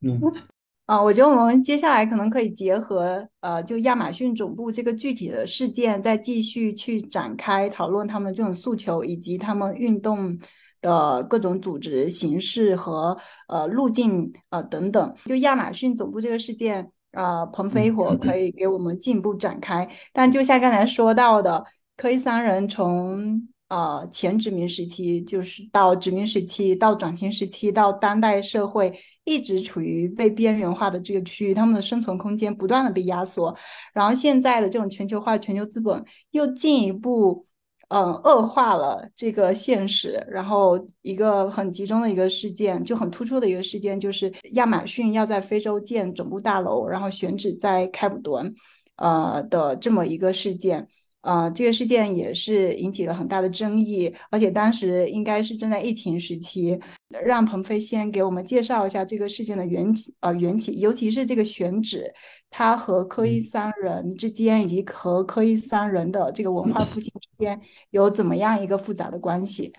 [SPEAKER 4] 嗯，
[SPEAKER 1] 啊，我觉得我们接下来可能可以结合呃，就亚马逊总部这个具体的事件，再继续去展开讨论他们这种诉求以及他们运动的各种组织形式和呃路径呃等等。就亚马逊总部这个事件，呃，鹏飞火可以给我们进一步展开。但就像刚才说到的，科伊桑人从呃，前殖民时期就是到殖民时期，到转型时期，到当代社会，一直处于被边缘化的这个区域，他们的生存空间不断的被压缩。然后现在的这种全球化、全球资本又进一步，嗯，恶化了这个现实。然后一个很集中的一个事件，就很突出的一个事件，就是亚马逊要在非洲建总部大楼，然后选址在开普敦，呃的这么一个事件。呃，这个事件也是引起了很大的争议，而且当时应该是正在疫情时期。让鹏飞先给我们介绍一下这个事件的缘起，呃，缘起，尤其是这个选址，它和科伊桑人之间，以及和科伊桑人的这个文化复兴之间有怎么样一个复杂的关系？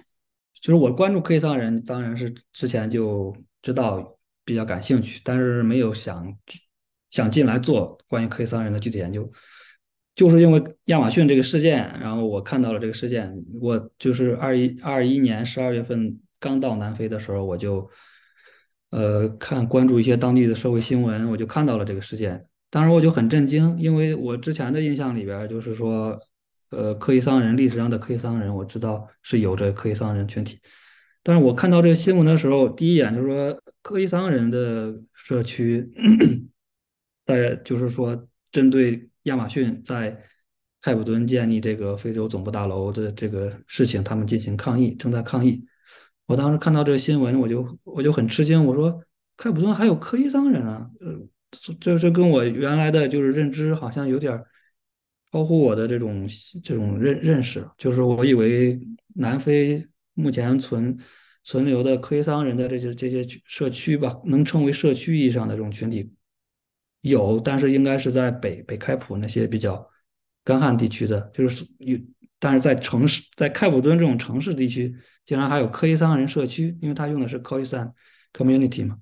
[SPEAKER 4] 就是我关注科伊桑人，当然是之前就知道，比较感兴趣，但是没有想想进来做关于科伊桑人的具体研究。就是因为亚马逊这个事件，然后我看到了这个事件。我就是二一二一年十二月份刚到南非的时候，我就呃看关注一些当地的社会新闻，我就看到了这个事件。当时我就很震惊，因为我之前的印象里边就是说，呃，科伊桑人历史上的科伊桑人，我知道是有着科伊桑人群体。但是我看到这个新闻的时候，第一眼就是说科伊桑人的社区，在就是说针对。亚马逊在开普敦建立这个非洲总部大楼的这个事情，他们进行抗议，正在抗议。我当时看到这个新闻，我就我就很吃惊，我说开普敦还有科伊桑人啊？呃，这这跟我原来的就是认知好像有点超乎我的这种这种认认识，就是我以为南非目前存存留的科伊桑人的这些这些社区吧，能称为社区意义上的这种群体。有，但是应该是在北北开普那些比较干旱地区的，就是有，但是在城市，在开普敦这种城市地区，竟然还有科伊桑人社区，因为他用的是 Khoisan Community 嘛，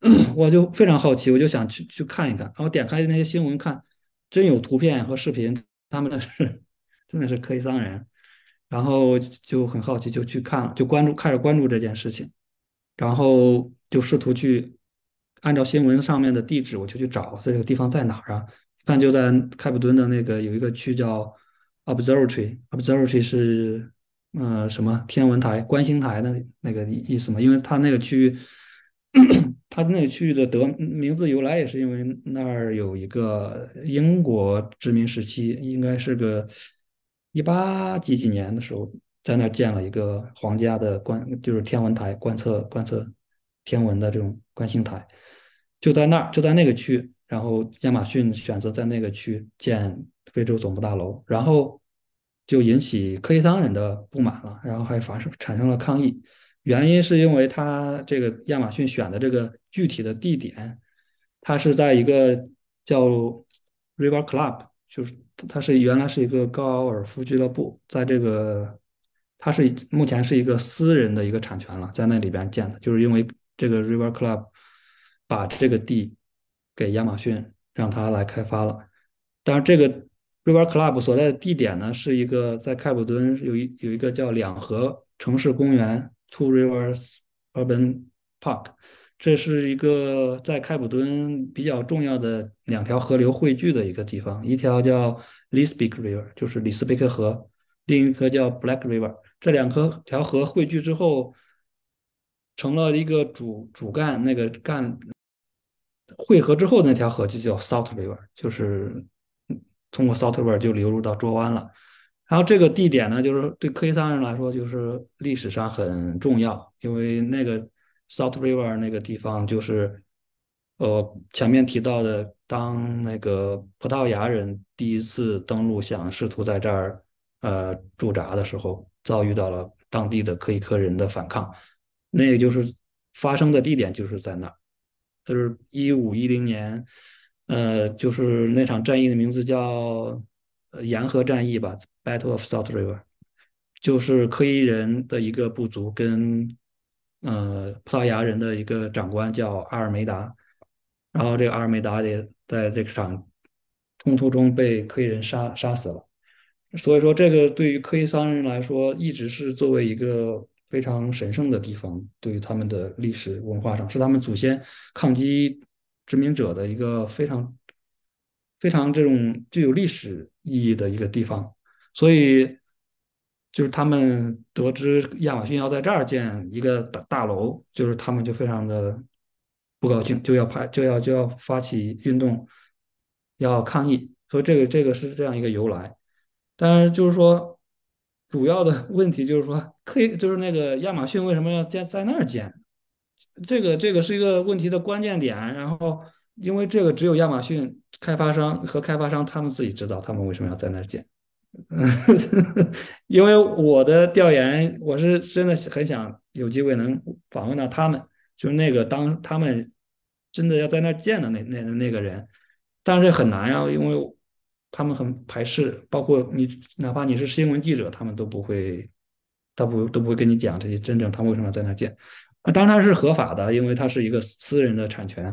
[SPEAKER 4] 我就非常好奇，我就想去去看一看，然后点开那些新闻看，真有图片和视频，他们的是真的是科伊桑人，然后就很好奇，就去看了，就关注，开始关注这件事情，然后就试图去。按照新闻上面的地址，我就去找这个地方在哪儿啊？看就在开普敦的那个有一个区叫 Observatory，Observatory 是呃什么天文台、观星台的那个意思嘛？因为它那个区域，它那个区域的得名字由来也是因为那儿有一个英国殖民时期，应该是个一八几几年的时候，在那儿建了一个皇家的观，就是天文台观测观测天文的这种观星台。就在那儿，就在那个区，然后亚马逊选择在那个区建非洲总部大楼，然后就引起科伊桑人的不满了，然后还发生产生了抗议。原因是因为他这个亚马逊选的这个具体的地点，它是在一个叫 River Club，就是它是原来是一个高尔夫俱乐部，在这个它是目前是一个私人的一个产权了，在那里边建的，就是因为这个 River Club。把这个地给亚马逊，让他来开发了。当然，这个 River Club 所在的地点呢，是一个在开普敦有一有一个叫两河城市公园 （Two Rivers Urban Park），这是一个在开普敦比较重要的两条河流汇聚的一个地方。一条叫 Lisbik River，就是里斯贝克河；另一条叫 Black River。这两条条河汇聚之后，成了一个主主干，那个干。汇合之后，那条河就叫 South River，就是通过 South River 就流入到卓湾了。然后这个地点呢，就是对科伊桑人来说，就是历史上很重要，因为那个 South River 那个地方就是，呃，前面提到的，当那个葡萄牙人第一次登陆，想试图在这儿呃驻扎的时候，遭遇到了当地的科伊克人的反抗，那也就是发生的地点就是在那儿。就是一五一零年，呃，就是那场战役的名字叫“沿河战役”吧，Battle of South River，就是科伊人的一个部族跟呃葡萄牙人的一个长官叫阿尔梅达，然后这个阿尔梅达也在这场冲突中被科伊人杀杀死了。所以说，这个对于科伊桑人来说，一直是作为一个非常神圣的地方，对于他们的历史文化上，是他们祖先抗击殖民者的一个非常非常这种具有历史意义的一个地方。所以，就是他们得知亚马逊要在这儿建一个大大楼，就是他们就非常的不高兴，就要派就要就要发起运动，要抗议。所以，这个这个是这样一个由来。但是就是说，主要的 问题就是说，可以就是那个亚马逊为什么要建在那儿建？这个这个是一个问题的关键点。然后，因为这个只有亚马逊开发商和开发商他们自己知道他们为什么要在那儿建。因为我的调研，我是真的很想有机会能访问到他们，就是那个当他们真的要在那儿建的那那那个人，但是很难啊，因为。他们很排斥，包括你，哪怕你是新闻记者，他们都不会，他不都不会跟你讲这些真正他们为什么在那建。啊，当然是合法的，因为它是一个私人的产权，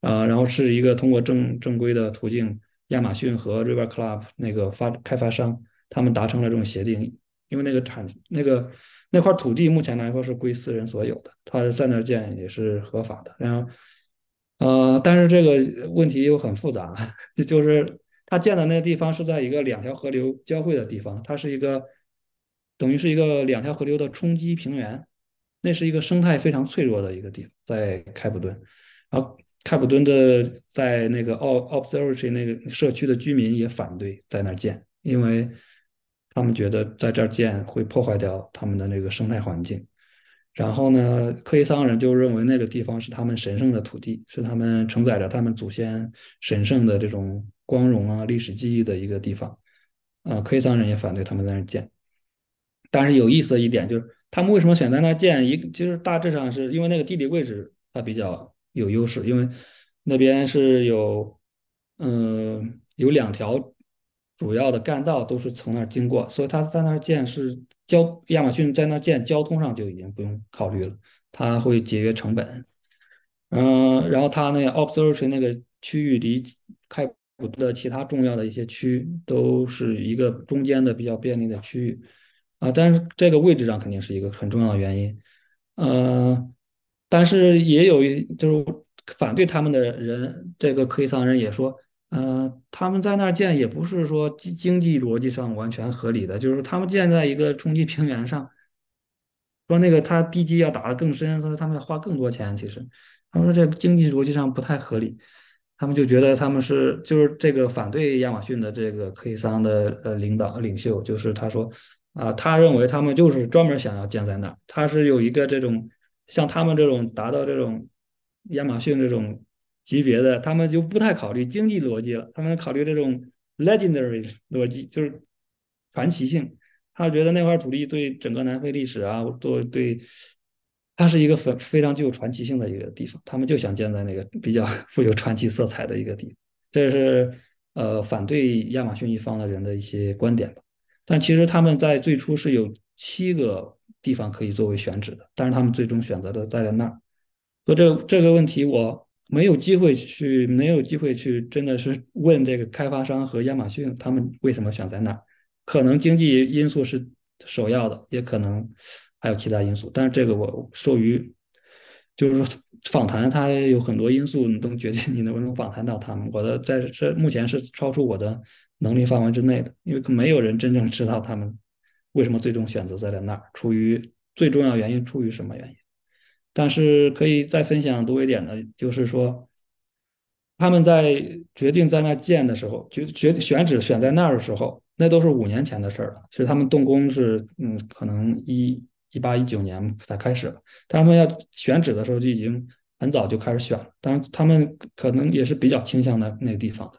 [SPEAKER 4] 啊，然后是一个通过正正规的途径，亚马逊和 River Club 那个发开发商他们达成了这种协定，因为那个产那个那块土地目前来说是归私人所有的，他在那建也是合法的。然后，呃，但是这个问题又很复杂，就就是。他建的那个地方是在一个两条河流交汇的地方，它是一个等于是一个两条河流的冲积平原，那是一个生态非常脆弱的一个地方，在开普敦。然后开普敦的在那个奥 Observatory 那个社区的居民也反对在那儿建，因为他们觉得在这儿建会破坏掉他们的那个生态环境。然后呢，克伊桑人就认为那个地方是他们神圣的土地，是他们承载着他们祖先神圣的这种光荣啊、历史记忆的一个地方。啊，科伊桑人也反对他们在那建。但是有意思的一点就是，他们为什么选在那建？一就是大致上是因为那个地理位置它比较有优势，因为那边是有，嗯，有两条主要的干道都是从那儿经过，所以他在那儿建是。交亚马逊在那建，交通上就已经不用考虑了，它会节约成本。嗯，然后它那个 observation 那个区域离开普的其他重要的一些区都是一个中间的比较便利的区域啊，但是这个位置上肯定是一个很重要的原因。呃，但是也有就是反对他们的人，这个科伊桑人也说。嗯，他们在那儿建也不是说经经济逻辑上完全合理的，就是他们建在一个冲积平原上，说那个他地基要打得更深，所以他们要花更多钱。其实，他们说这经济逻辑上不太合理，他们就觉得他们是就是这个反对亚马逊的这个科伊桑的呃领导领袖，就是他说啊，他认为他们就是专门想要建在那儿，他是有一个这种像他们这种达到这种亚马逊这种。级别的，他们就不太考虑经济逻辑了，他们考虑这种 legendary 逻辑，就是传奇性。他觉得那块土地对整个南非历史啊，做对，它是一个非非常具有传奇性的一个地方，他们就想建在那个比较 富有传奇色彩的一个地方。这是呃反对亚马逊一方的人的一些观点吧。但其实他们在最初是有七个地方可以作为选址的，但是他们最终选择的在了那儿。所以这这个问题我。没有机会去，没有机会去，真的是 问这个开发商和亚马逊，他们为什么选在那儿？可能经济因素是首要的，也可能还有其他因素。但是这个我受于，就是说访谈，它有很多因素，你都决定你能不能访谈到他们。我的在这目前是超出我的能力范围之内的，因为没有人真正知道他们为什么最终选择在了那儿，出于最重要原因，出于什么原因。但是可以再分享多一点的，就是说，他们在决定在那建的时候，决决选址选在那儿的时候，那都是五年前的事儿了。其实他们动工是，嗯，可能一一八一九年才开始了。他们要选址的时候就已经很早就开始选了。当然，他们可能也是比较倾向的那个地方的。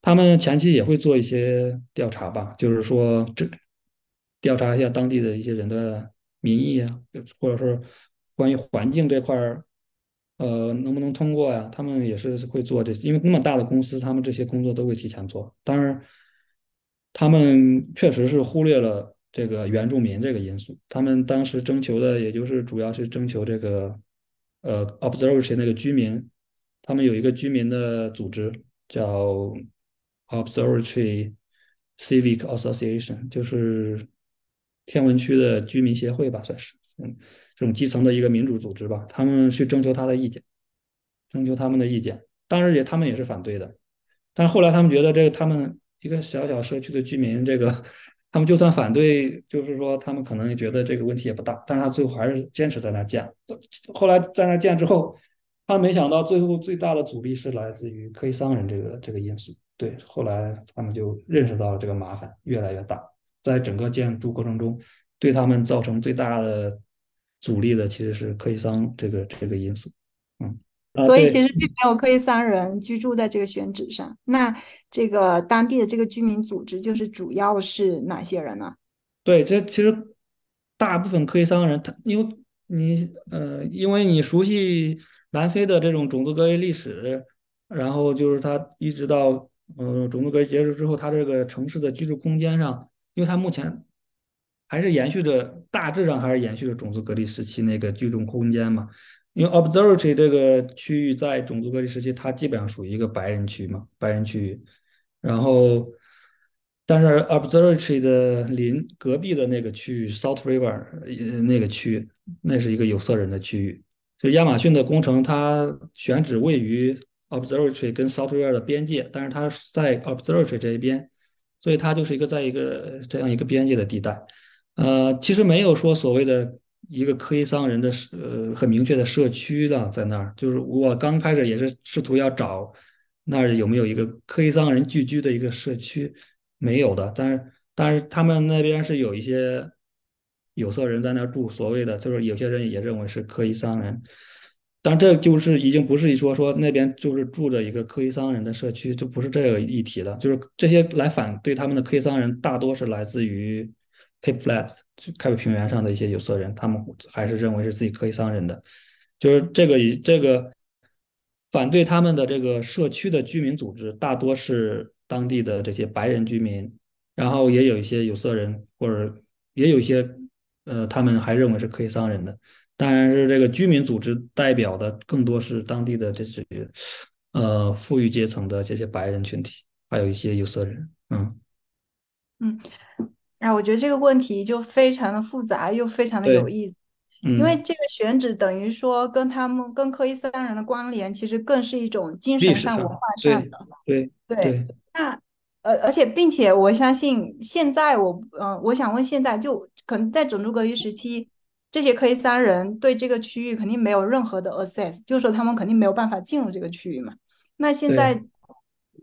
[SPEAKER 4] 他们前期也会做一些调查吧，就是说这调查一下当地的一些人的民意啊，或者说。关于环境这块儿，呃，能不能通过呀？他们也是会做这，因为那么大的公司，他们这些工作都会提前做。当然，他们确实是忽略了这个原住民这个因素。他们当时征求的，也就是主要是征求这个，呃，observatory 那个居民，他们有一个居民的组织叫 Observatory Civic Association，就是天文区的居民协会吧，算是嗯这种基层的一个民主组织吧。他们去征求他的意见，征求他们的意见，当然也他们也是反对的。但是后来他们觉得这个他们一个小小社区的居民这个。他们就算反对，就是说他们可能也觉得这个问题也不大，但是他最后还是坚持在那建。后来在那建之后，他没想到最后最大的阻力是来自于科伊桑人这个这个因素。对，后来他们就认识到了这个麻烦越来越大，在整个建筑过程中，对他们造成最大的阻力的其实是科伊桑这个这个因素。嗯。
[SPEAKER 1] 所以其实并没有科伊桑人居住在这个选址上。那这个当地的这个居民组织就是主要是哪些人呢？
[SPEAKER 4] 对，这其实大部分科伊桑人，他因为你呃，因为你熟悉南非的这种种族隔离历史，然后就是他一直到呃种族隔离结束之后，他这个城市的居住空间上，因为他目前还是延续着大致上还是延续着种族隔离时期那个居住空间嘛。因为 Observatory 这个区域在种族隔离时期，它基本上属于一个白人区嘛，白人区域。然后，但是 Observatory 的邻隔壁的那个区域 South River 那个区，那是一个有色人的区域。所以亚马逊的工程，它选址位于 Observatory 跟 South River 的边界，但是它在 Observatory 这一边，所以它就是一个在一个这样一个边界的地带。呃，其实没有说所谓的。一个科伊桑人的呃很明确的社区了，在那儿，就是我刚开始也是试图要找那儿有没有一个科伊桑人聚居的一个社区，没有的。但是但是他们那边是有一些有色人在那儿住，所谓的就是有些人也认为是科伊桑人，但这就是已经不是一说说那边就是住着一个科伊桑人的社区，就不是这个议题了。就是这些来反对他们的科伊桑人，大多是来自于。Cape Flats，开普平原上的一些有色人，他们还是认为是自己可以桑人的，就是这个以这个反对他们的这个社区的居民组织，大多是当地的这些白人居民，然后也有一些有色人，或者也有一些呃，他们还认为是可以桑人的，当然是这个居民组织代表的更多是当地的这些呃富裕阶层的这些白人群体，还有一些有色人，
[SPEAKER 1] 嗯嗯。啊，我觉得这个问题就非常的复杂，又非常的有意思，因为这个选址等于说跟他们跟科伊桑人的关联，其实更是一种精神上、文化上的。
[SPEAKER 4] 对
[SPEAKER 1] 对。那呃，而且并且我相信，现在我嗯，我想问，现在就可能在种族隔离时期，这些科伊桑人对这个区域肯定没有任何的 access，就是说他们肯定没有办法进入这个区域嘛。那现在。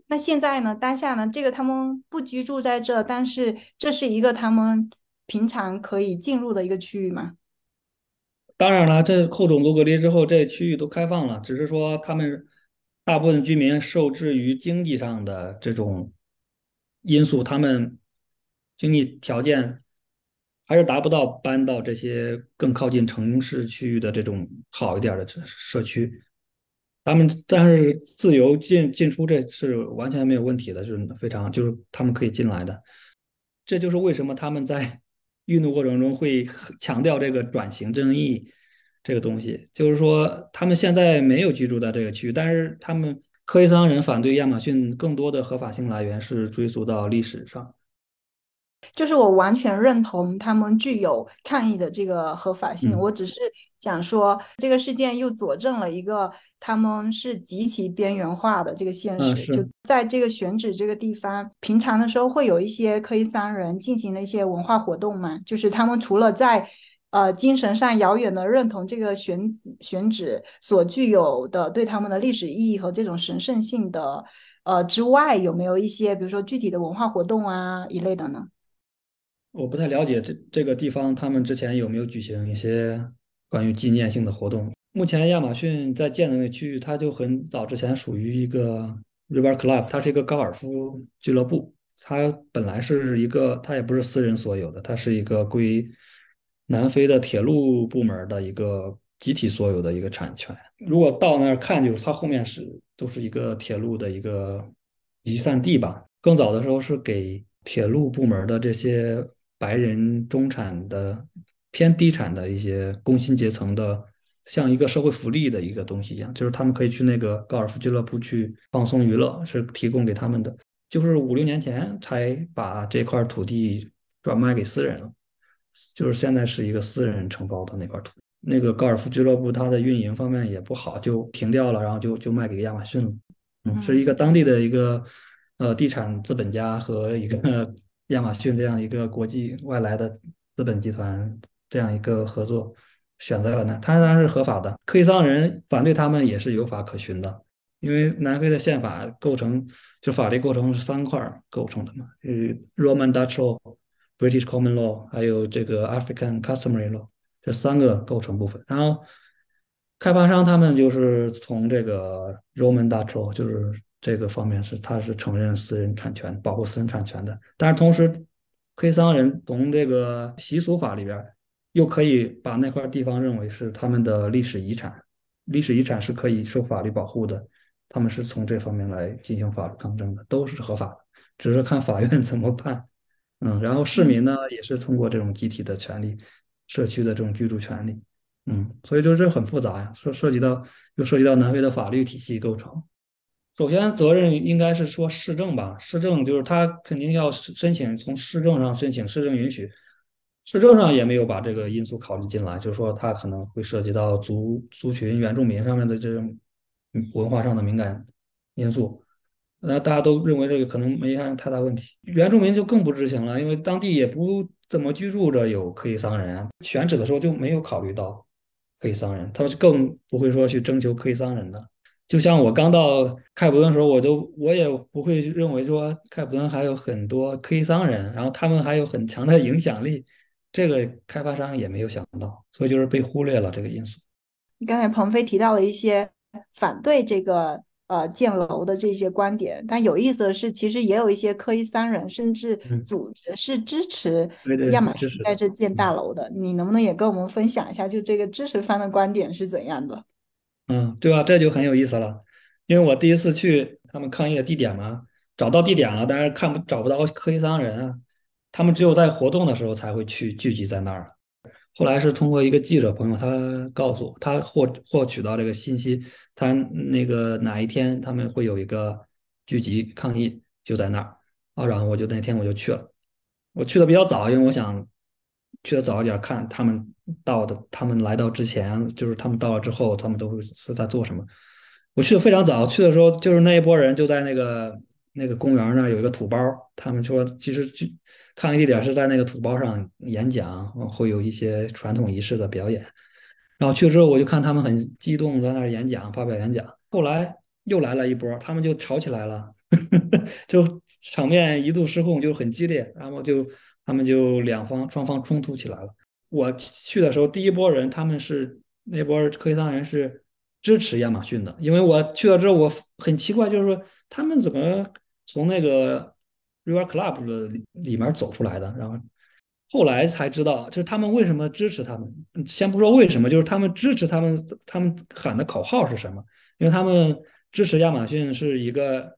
[SPEAKER 1] 那现在呢？当下呢？这个他们不居住在这，但是这是一个他们平常可以进入的一个区域吗？
[SPEAKER 4] 当然了，这后种族隔离之后，这区域都开放了。只是说他们大部分居民受制于经济上的这种因素，他们经济条件还是达不到搬到这些更靠近城市区域的这种好一点的社区。他们但是自由进进出这是完全没有问题的，就是非常就是他们可以进来的。这就是为什么他们在 运动过程中会强调这个转型正义这个东西。就是说，他们现在没有居住在这个区域，但是他们科伊桑人反对亚马逊更多的合法性来源是追溯到历史上。
[SPEAKER 1] 就是我完全认同他们具有抗议的这个合法性，我只是想说，这个事件又佐证了一个他们是极其边缘化的这个现实。就在这个选址这个地方，平常的时候会有一些科伊桑人进行了一些文化活动嘛，就是他们除了在呃精神上遥远的认同这个选址选址所具有的对他们的历史意义和这种神圣性的呃之外，有没有一些比如说具体的文化活动啊一类的呢？
[SPEAKER 4] 我不太了解这这个地方，他们之前有没有举行一些关于纪念性的活动？目前亚马逊在建的那个区域，它就很早之前属于一个 River Club，它是一个高尔夫俱乐部。它本来是一个，它也不是私人所有的，它是一个归南非的铁路部门的一个集体所有的一个产权。如果到那儿看，就是它后面是都是一个铁路的一个集散地吧。更早的时候是给铁路部门的这些。白人中产的偏低产的一些工薪阶层的像一个社会福利的一个东西一样，就是他们可以去那个高尔夫俱乐部去放松娱乐，是提供给他们的。就是五六年前才把这块土地转卖给私人了，就是现在是一个私人承包的那块土。那个高尔夫俱乐部它的运营方面也不好，就停掉了，然后就就卖给亚马逊了。嗯，是一个当地的一个呃地产资本家和一个亚马逊这样一个国际外来的资本集团这样一个合作选择了那，它当然是合法的。克伊桑人反对他们也是有法可循的。因为南非的宪法构成就法律构成是三块构成的嘛，呃，Roman Dutch Law、British Common Law，还有这个 African Customary Law 这三个构成部分。然后开发商他们就是从这个 Roman Dutch Law，就是这个方面是他是承认私人产权、保护私人产权的。但是同时，黑桑人从这个习俗法里边又可以把那块地方认为是他们的历史遗产，历史遗产是可以受法律保护的。他们是从这方面来进行法律抗争的，都是合法的，只是看法院 怎么判。嗯，然后市民呢，也是通过这种集体的权利、社区的这种居住权利。嗯，所以就是这很复杂呀，涉涉及到又涉及到南非的法律体系构成。首先，责任应该是说市政吧，市政就是他肯定要申请从市政上申请市政允许，市政上也没有把这个因素考虑进来，就是说他可能会涉及到族族群原住民上面的这种。文化上的敏感因素，那大家都认为这个可能没啥太大问题。原住民就更不知情了，因为当地也不怎么居住着有克伊桑人，选址的时候就没有考虑到克伊桑人，他们更不会说去征求克伊桑人的。就像我刚到开普敦的时候，我都我也不会认为说开普敦还有很多科伊桑人，然后他们还有很强的影响力，这个开发商也没有想到，所以就是被忽略了这个因素。
[SPEAKER 1] 刚才鹏飞提到了一些。反对这个呃建楼的这些观点，但有意思的是，其实也有一些科伊桑人甚至组织是支持亚马逊在这建大楼的。你能不能也跟我们分享一下，就这个支持方的观点是怎样的？
[SPEAKER 4] 嗯，对吧？这就很有意思了，因为我第一次去他们抗议的地点嘛，找到地点了，但是看不找不到科伊桑人啊，他们只有在活动的时候才会去聚集在那儿。后来是通过一个记者朋友，他告诉我，他获获取到这个信息，他那个哪一天他们会有一个聚集抗议，就在那儿啊。然后我就那天我就去了，我去的比较早，因为我想去的早一点，看他们到的，他们来到之前，就是他们到了之后，他们都会说在做什么。我去的非常早，去的时候就是那一波人就在那个那个公园那儿有一个土包，他们说其实就。抗议地点是在那个土包上演讲，会有一些传统仪式的表演。然后去了之后，我就看他们很激动，在那儿演讲、发表演讲。后来又来了一波，他们就吵起来了，就场面一度失控，就很激烈。然后就他们就两方双方冲突起来了。我去的时候，第一波人他们是那波科技商人是支持亚马逊的，因为我去了之后，我很奇怪，就是说他们怎么从那个。River Club 的里面走出来的，然后后来才知道，就是他们为什么支持他们。先不说为什么，就是他们支持他们，他们喊的口号是什么？因为他们支持亚马逊是一个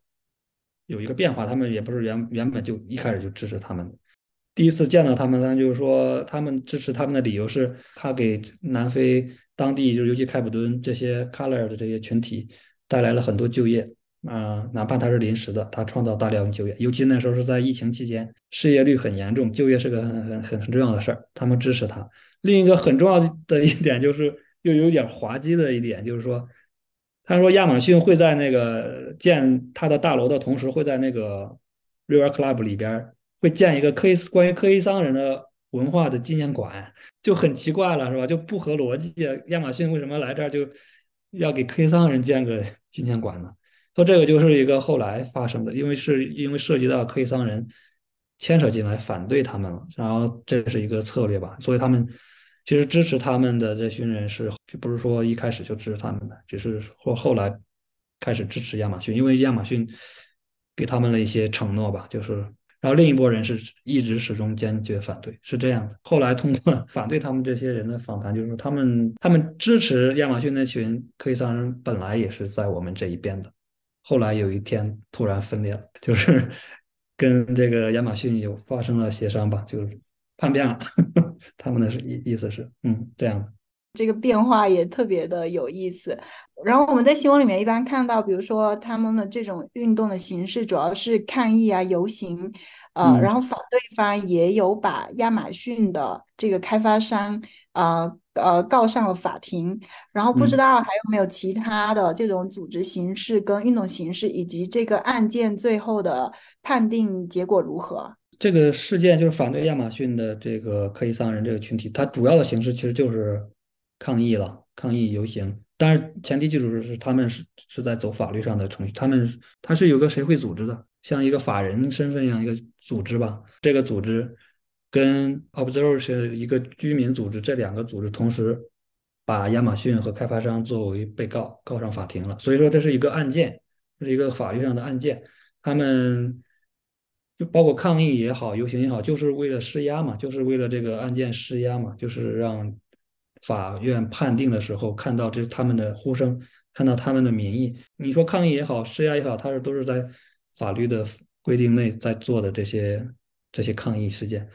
[SPEAKER 4] 有一个变化，他们也不是原原本就一开始就支持他们的。第一次见到他们，呢，就是说他们支持他们的理由是，他给南非当地，就是尤其开普敦这些 Color 的这些群体带来了很多就业。啊，哪怕他是临时的，他创造大量就业，尤其那时候是在疫情期间，失业率很严重，就业是个很很很很重要的事儿。他们支持他。另一个很重要的一点就是，又有点滑稽的一点，就是说，他说亚马逊会在那个建他的大楼的同时，会在那个 River Club 里边会建一个科伊关于科伊桑人的文化的纪念馆，就很奇怪了，是吧？就不合逻辑。亚马逊为什么来这儿就要给科伊桑人建个纪念馆呢？说这个就是一个后来发生的，因为是因为涉及到科伊桑人牵扯进来反对他们了，然后这是一个策略吧。所以他们其实支持他们的这群人是，就不是说一开始就支持他们的，只是说后来开始支持亚马逊，因为亚马逊给他们了一些承诺吧。就是，然后另一波人是一直始终坚决反对，是这样的。后来通过反对他们这些人的访谈，就是说他们他们支持亚马逊那群克伊桑人本来也是在我们这一边的。后来有一天突然分裂了，就是 跟这个亚马逊有发生了协商吧，就是叛变了。他们的意意思是，嗯，这样的。
[SPEAKER 1] 这个变化也特别的有意思。然后我们在新闻里面一般看到，比如说他们的这种运动的形式主要是抗议啊、游行，呃，然后反对方也有把亚马逊的这个开发商，呃呃告上了法庭。然后不知道还有没有其他的这种组织形式跟运动形式，以及这个案件最后的判定结果如何？
[SPEAKER 4] 这个事件就是反对亚马逊的这个科技商人这个群体，它主要的形式其实就是抗议了，抗议游行。但是前提基础是，他们是是在走法律上的程序。他们他是有个谁会组织的，像一个法人身份一样一个组织吧。这个组织跟 Observe 是一个居民组织，这两个组织同时把亚马逊和开发商作为被告告上法庭了。所以说这是一个案件，这是一个法律上的案件。他们就包括抗议也好，游行也好，就是为了施压嘛，就是为了这个案件施压嘛，就是让。法院判定的时候，看到这他们的呼声，看到他们的民意。你说抗议也好，施压也好，他是都是在法律的规定内在做的这些这些抗议事件。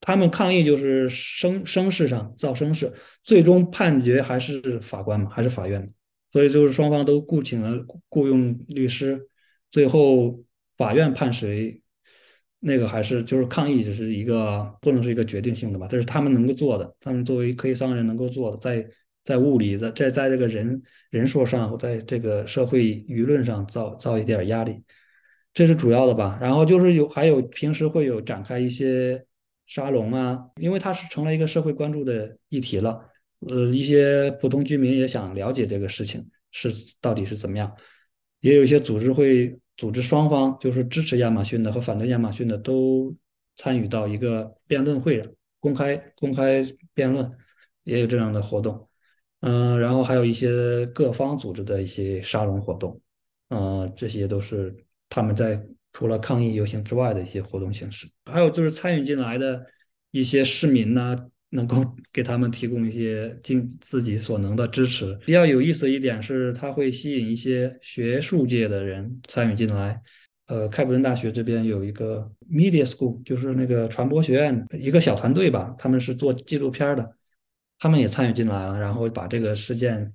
[SPEAKER 4] 他们抗议就是声声势上造声势，最终判决还是法官嘛，还是法院。所以就是双方都雇请了雇佣律师，最后法院判谁。那个还是就是抗议，只是一个不能是一个决定性的吧？这是他们能够做的，他们作为科技商人能够做的，在在物理的，在在这个人人数上，在这个社会舆论上造造一点压力，这是主要的吧？然后就是有还有平时会有展开一些沙龙啊，因为它是成了一个社会关注的议题了，呃，一些普通居民也想了解这个事情是到底是怎么样，也有一些组织会。组织双方就是支持亚马逊的和反对亚马逊的都参与到一个辩论会上，公开公开辩论，也有这样的活动。嗯，然后还有一些各方组织的一些沙龙活动，嗯，这些都是他们在除了抗议游行之外的一些活动形式。还有就是参与进来的一些市民呐。能够 给他们提供一些尽自己所能的支持。比较有意思的一点是，它会吸引一些学术界的人参与进来。呃，开普敦大学这边有一个 Media School，就是那个传播学院一个小团队吧，他们是做纪录片的，他们也参与进来了，然后把这个事件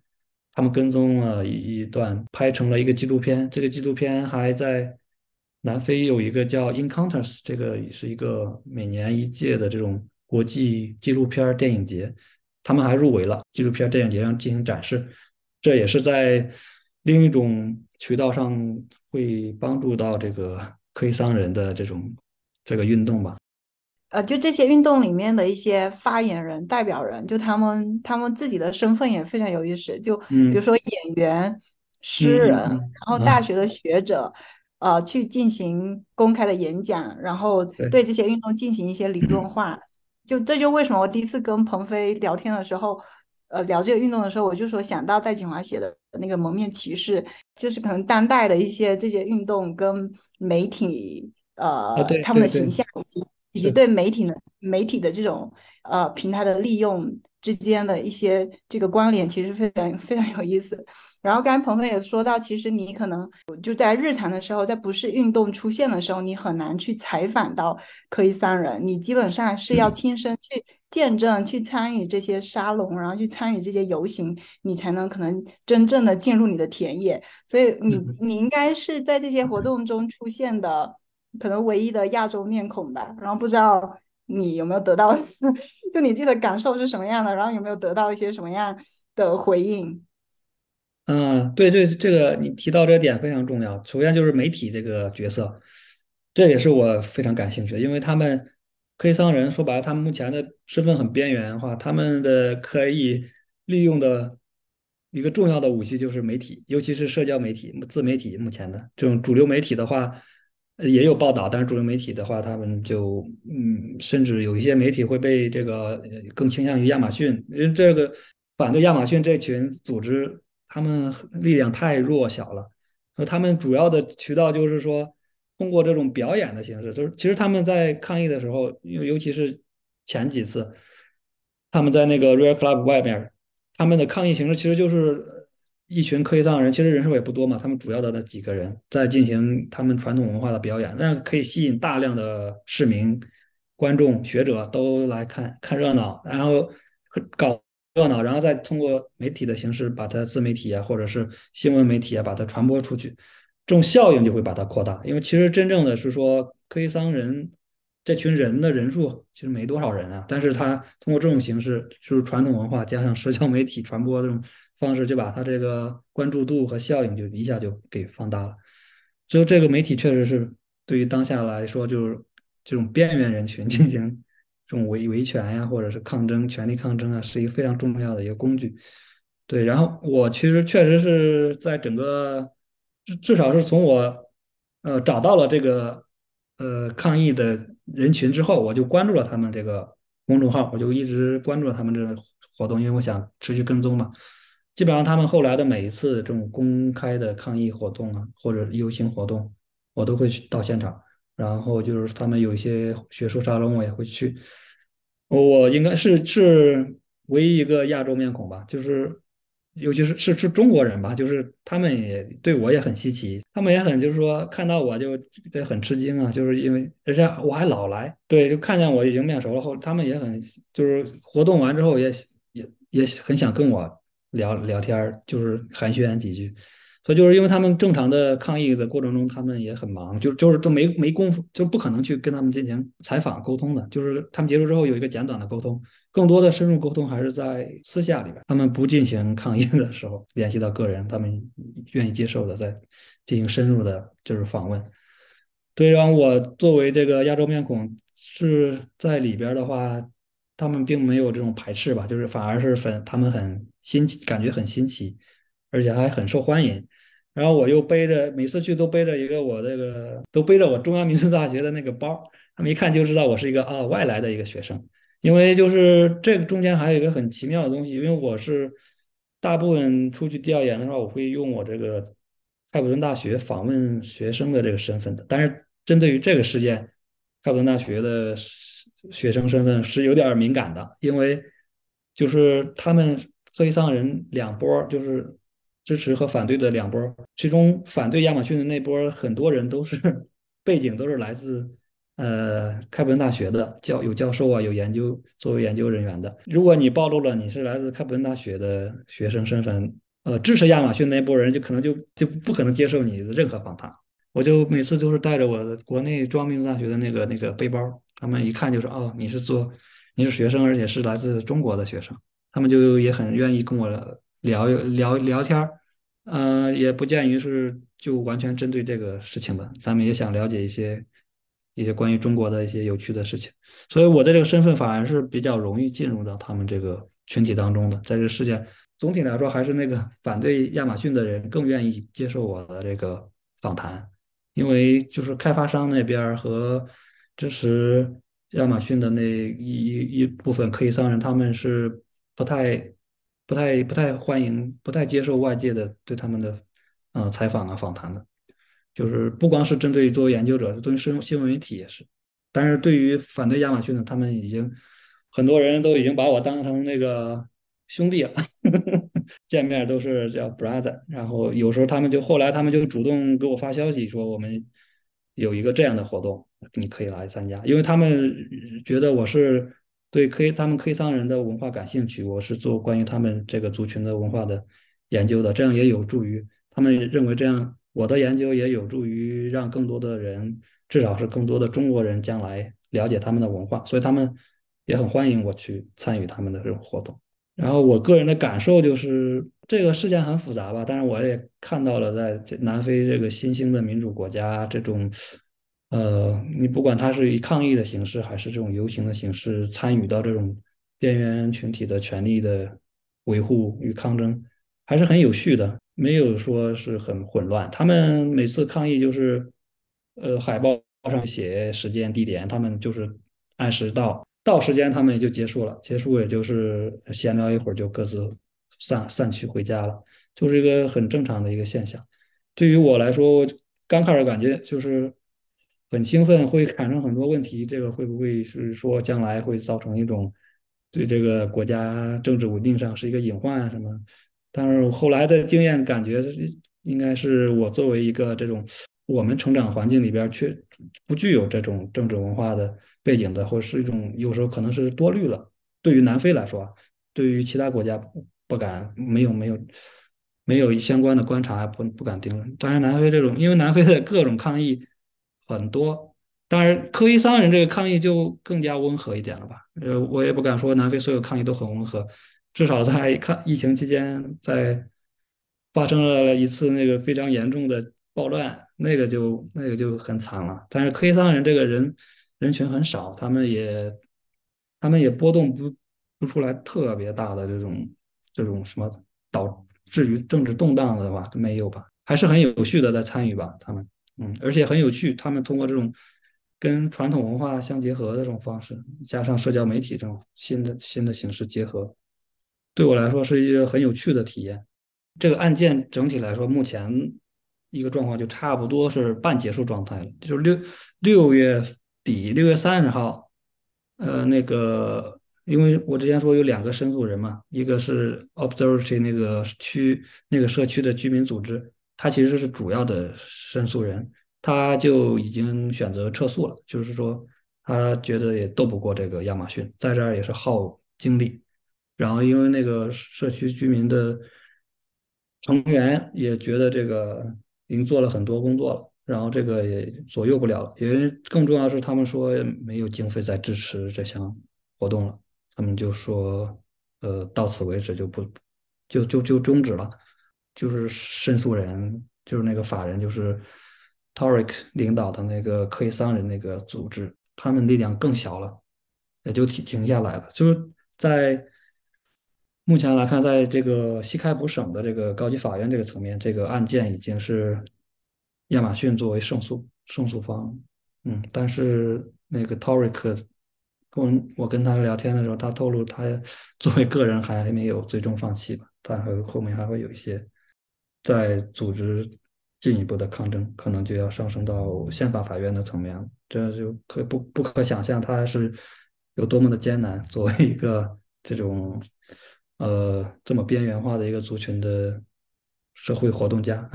[SPEAKER 4] 他们跟踪了一一段，拍成了一个纪录片。这个纪录片还在南非有一个叫 Encounters，这个是一个每年一届的这种。国际纪录片电影节，他们还入围了纪录片电影节上进行展示，这也是在另一种渠道上会帮助到这个科技商人的这种这个运动吧。
[SPEAKER 1] 呃，就这些运动里面的一些发言人、代表人，就他们他们自己的身份也非常有意思。就比如说演员、诗人，然后大学的学者。呃，去进行公开的演讲，然后对这些运动进行一些理论 化。就这就为什么我第一次跟鹏飞聊天的时候，呃，聊这个运动的时候，我就说想到戴锦华写的那个《蒙面骑士》，就是可能当代的一些这些运动跟媒体，呃，他们的形象以及以及对媒体的媒体的这种呃平台的利用。之间的一些这个关联其实非常非常有意思。然后刚才鹏鹏也说到，其实你可能就在日常的时候，在不是运动出现的时候，你很难去采访到科伊三人，你基本上是要亲身去见证、去参与这些沙龙，然后去参与这些游行，你才能可能真正的进入你的田野。所以你你应该是在这些活动中出现的可能唯一的亚洲面孔吧。然后不知道。你有没有得到？就你自己的感受是什么样的？然后有没有得到一些什么样的回应？
[SPEAKER 4] 嗯，对对，这个你提到这个点非常重要。首先就是媒体这个角色，这也是我非常感兴趣的，因为他们黑商人说白了，他们目前的身份很边缘化，他们的可以利用的一个重要的武器就是媒体，尤其是社交媒体、自媒体。目前的这种主流媒体的话。也有报道，但是主流媒体的话，他们就嗯，甚至有一些媒体会被这个更倾向于亚马逊，因为这个反对亚马逊这群组织，他们力量太弱小了。他们主要的渠道就是说，通过这种表演的形式，就是其实他们在抗议的时候，尤尤其是前几次，他们在那个 Real Club 外面，他们的抗议形式其实就是。一群科技商人，其实人数也不多嘛，他们主要的那几个人在进行他们传统文化的表演，那可以吸引大量的市民、观众、学者都来看看热闹，然后搞热闹，然后再通过媒体的形式把它自媒体啊，或者是新闻媒体啊，把它传播出去，这种效应就会把它扩大。因为其实真正的是说，科伊桑人这群人的人数其实没多少人啊，但是他通过这种形式，就是传统文化加上社交媒体传播这种方式，就把他这个关注度和效应就一下就给放大了。所以这个媒体确实是对于当下来说，就是这种边缘人群 进行。这种维维权呀，或者是抗争、权力抗争啊，是一个非常重要的一个工具。对，然后我其实确实是在整个至至少是从我呃找到了这个呃抗议的人群之后，我就关注了他们这个公众号，我就一直关注了他们这个活动，因为我想持续跟踪嘛。基本上他们后来的每一次这种公开的抗议活动啊，或者游行活动，我都会去到现场。然后就是他们有一些学术沙龙，我也会去。我应该是是唯一一个亚洲面孔吧，就是尤其是是是中国人吧，就是他们也对我也很稀奇，他们也很就是说看到我就得很吃惊啊，就是因为而且我还老来，对，就看见我已经面熟了后，他们也很就是活动完之后也也也很想跟我聊聊天，就是寒暄几句。所以就是因为他们正常的抗议的过程中，他们也很忙，就就是都没没功夫，就不可能去跟他们进行采访沟通的。就是他们结束之后有一个简短的沟通，更多的深入沟通还是在私下里边。他们不进行抗议的时候，联系到个人，他们愿意接受的，在进行深入的就是访问。对，然我作为这个亚洲面孔是在里边的话，他们并没有这种排斥吧，就是反而是很他们很新奇，感觉很新奇，而且还很受欢迎。然后我又背着，每次去都背着一个我这个，都背着我中央民族大学的那个包，他们一看就知道我是一个啊外来的一个学生。因为就是这个中间还有一个很奇妙的东西，因为我是大部分出去调研的话，我会用我这个开普敦大学访问学生的这个身份的。但是针对于这个事件，开普敦大学的学生身份是有点敏感的，因为就是他们黑桑人两波就是。支持和反对的两波，其中反对亚马逊的那波，很多人都是背景都是来自呃开普敦大学的教有教授啊，有研究作为研究人员的。如果你暴露了你是来自开普敦大学的学生身份，呃，支持亚马逊那波人就可能就就不可能接受你的任何访谈。我就每次都是带着我的国内中央民族大学的那个那个背包，他们一看就说哦，你是做你是学生，而且是来自中国的学生，他们就也很愿意跟我。聊聊聊天儿，嗯，也不见于是就完全针对这个事情吧。咱们也想了解一些一些关于中国的一些有趣的事情，所以我的这个身份反而是比较容易进入到他们这个群体当中的。在这个事件总体来说，还是那个反对亚马逊的人更愿意接受我的这个访谈，因为就是开发商那边和支持亚马逊的那一一部分科技商人，他们是不太。不太不太欢迎，不太接受外界的对他们的呃采访啊访谈的，就是不光是针对作为研究者，对于新新闻媒体也是。但是对于反对亚马逊的，他们已经很多人都已经把我当成那个兄弟了，见面都是叫 brother。然后有时候他们就后来他们就主动给我发消息说我们有一个这样的活动，你可以来参加，因为他们觉得我是。对，可以，他们可以桑人的文化感兴趣，我是做关于他们这个族群的文化的研究的，这样也有助于他们认为这样我的研究也有助于让更多的人，至少是更多的中国人将来了解他们的文化，所以他们也很欢迎我去参与他们的这种活动。然后我个人的感受就是这个事件很复杂吧，但是我也看到了在南非这个新兴的民主国家这种。呃，你不管他是以抗议的形式，还是这种游行的形式，参与到这种边缘群体的权利的维护与抗争，还是很有序的，没有说是很混乱。他们每次抗议就是，呃，海报上写时间地点，他们就是按时到，到时间他们也就结束了，结束也就是闲聊一会儿就各自散散去回家了，就是一个很正常的一个现象。对于我来说，刚开始感觉就是。很兴奋，会产生很多问题。这个会不会是说将来会造成一种对这个国家政治稳定上是一个隐患啊什么？但是后来的经验感觉，应该是我作为一个这种我们成长环境里边却不具有这种政治文化的背景的，或是一种有时候可能是多虑了。对于南非来说，对于其他国家不敢，没有没有没有相关的观察，不不敢定论。当然，南非这种，因为南非的各种抗议很多，当然科伊桑人这个抗议就更加温和一点了吧？呃，我也不敢说南非所有抗议都很温和，至少在抗疫情期间，在发生了一次那个非常严重的暴乱，那个就那个就很惨了。但是科伊桑人这个人人群很少，他们也他们也波动不不出来特别大的这种这种什么导致于政治动荡的吧，都没有吧？还是很有序的在参与吧，他们嗯，而且很有趣，他们通过这种跟传统文化相结合的这种方式，加上社交媒体这种新的新的形式结合，对我来说是一个很有趣的体验。这个案件整体来说，目前一个状况就差不多是半结束状态了，就是六六月底，六月三十号，呃，那个，因为我之前说有两个申诉人嘛，一个是 Observatory 那个区那个社区的居民组织，他其实是主要的申诉人，他就已经选择撤诉了，就是说他觉得也斗不过这个亚马逊，在这儿也是耗精力，然后因为那个社区居民的。成员也觉得这个已经做了很多工作了，然后这个也左右不了了，因为更重要是他们说没有经费再支持这项活动了，他们就说，呃，到此为止就不就就就终止了，就是申诉人就是那个法人就是 Torik 领导的那个科伊桑人那个组织，他们力量更小了，也就停停下来了，就是在。目前来看，在这个西开普省的这个高级法院这个层面，这个案件已经是亚马逊作为胜诉胜诉方。嗯，但是那个 Torik 跟我跟他聊天的时候，他透露他作为个人还没有最终放弃吧，他还后面还会有一些在组织进一步的抗争，可能就要上升到宪法法院的层面了。这就可不不可想象，他是有多么的艰难，作为一个这种。呃，这么边缘化的一个族群的社会活动家，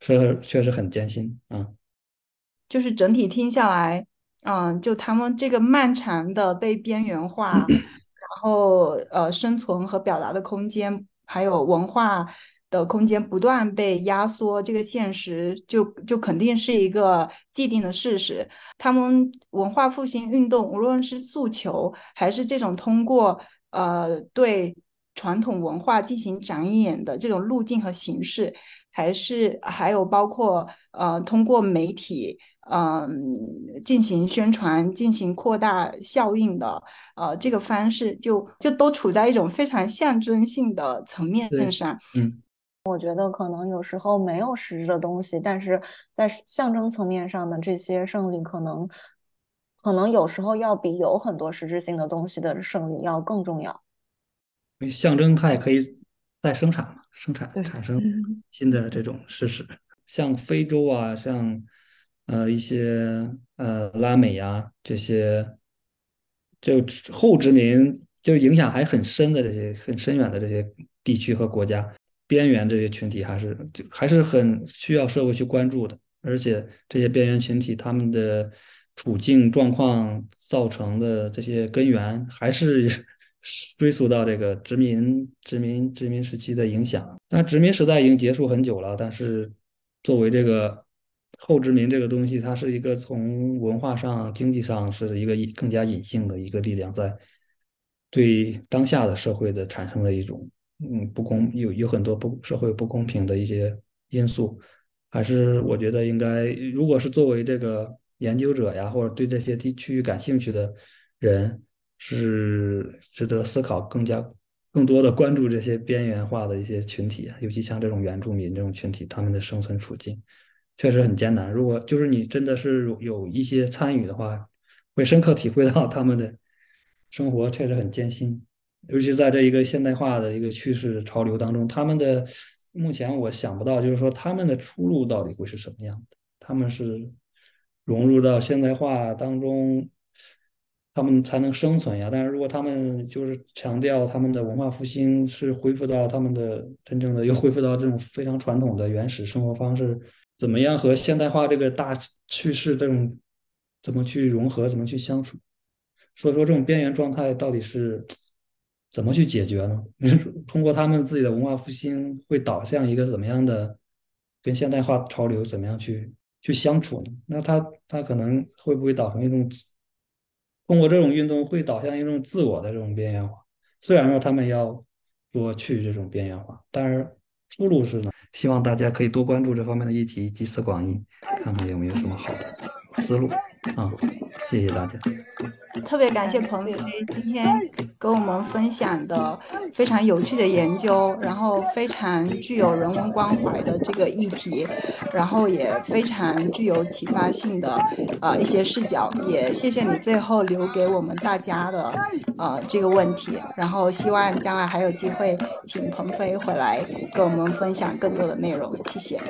[SPEAKER 4] 是确实很艰辛啊。
[SPEAKER 1] 就是整体听下来，嗯，就他们这个漫长的被边缘化，然后呃，生存和表达的空间，还有文化的空间不断被压缩，这个现实就就肯定是一个既定的事实。他们文化复兴运动，无论是诉求，还是这种通过呃对。传统文化进行展演的这种路径和形式，还是还有包括呃通过媒体嗯进行宣传、进行扩大效应的呃这个方式，就就都处在一种非常象征性的层面上。
[SPEAKER 4] 嗯，
[SPEAKER 3] 我觉得可能有时候没有实质的东西，但是在象征层面上的这些胜利，可能可能有时候要比有很多实质性的东西的胜利要更重要。
[SPEAKER 4] 象征它也可以再生产嘛，生产产生 新的这种事实。像非洲啊，像呃一些呃拉美呀这些，就后殖民就影响还很深的这些很深远的这些地区和国家，边缘这些群体还是就还是很需要社会去关注的。而且这些边缘群体他们的处境状况造成的这些根源还是。追溯到这个殖民、殖民、殖民时期的影响，但殖民时代已经结束很久了。但是，作为这个后殖民这个东西，它是一个从文化上、经济上是一个更加隐性的一个力量，在对当下的社会的产生了一种嗯不公，有有很多不社会不公平的一些因素。还是我觉得应该，如果是作为这个研究者呀，或者对这些地区域感兴趣的人。是值得思考，更加更多的关注这些边缘化的一些群体，尤其像这种原住民这种群体，他们的生存处境确实很艰难。如果就是你真的是有一些参与的话，会深刻体会到他们的生活确实很艰辛，尤其在这一个现代化的一个趋势潮流当中，他们的目前我想不到，就是说他们的出路到底会是什么样的？他们是融入到现代化当中。他们才能生存呀。但是如果他们就是强调他们的文化复兴是恢复到他们的真正的，又恢复到这种非常传统的原始生活方式，怎么样和现代化这个大趋势这种怎么去融合，怎么去相处？所以说这种边缘状态到底是怎么去解决呢？通过他们自己的文化复兴，会导向一个怎么样的跟现代化潮流怎么样去去相处呢？那他他可能会不会导成一种通过这种运动会导向一种自我的这种边缘化？虽然说他们要说去这种边缘化，但是出路是呢？希望大家可以多关注这方面的议题，集思广益，看看有没有什么好的思路啊！谢谢大家。
[SPEAKER 1] 特别感谢彭飞今天跟我们分享的非常有趣的研究，然后非常具有人文关怀的这个议题，然后也非常具有启发性的呃一些视角。也谢谢你最后留给我们大家的呃这个问题，然后希望将来还有机会请彭飞回来跟我们分享更多的内容。谢谢。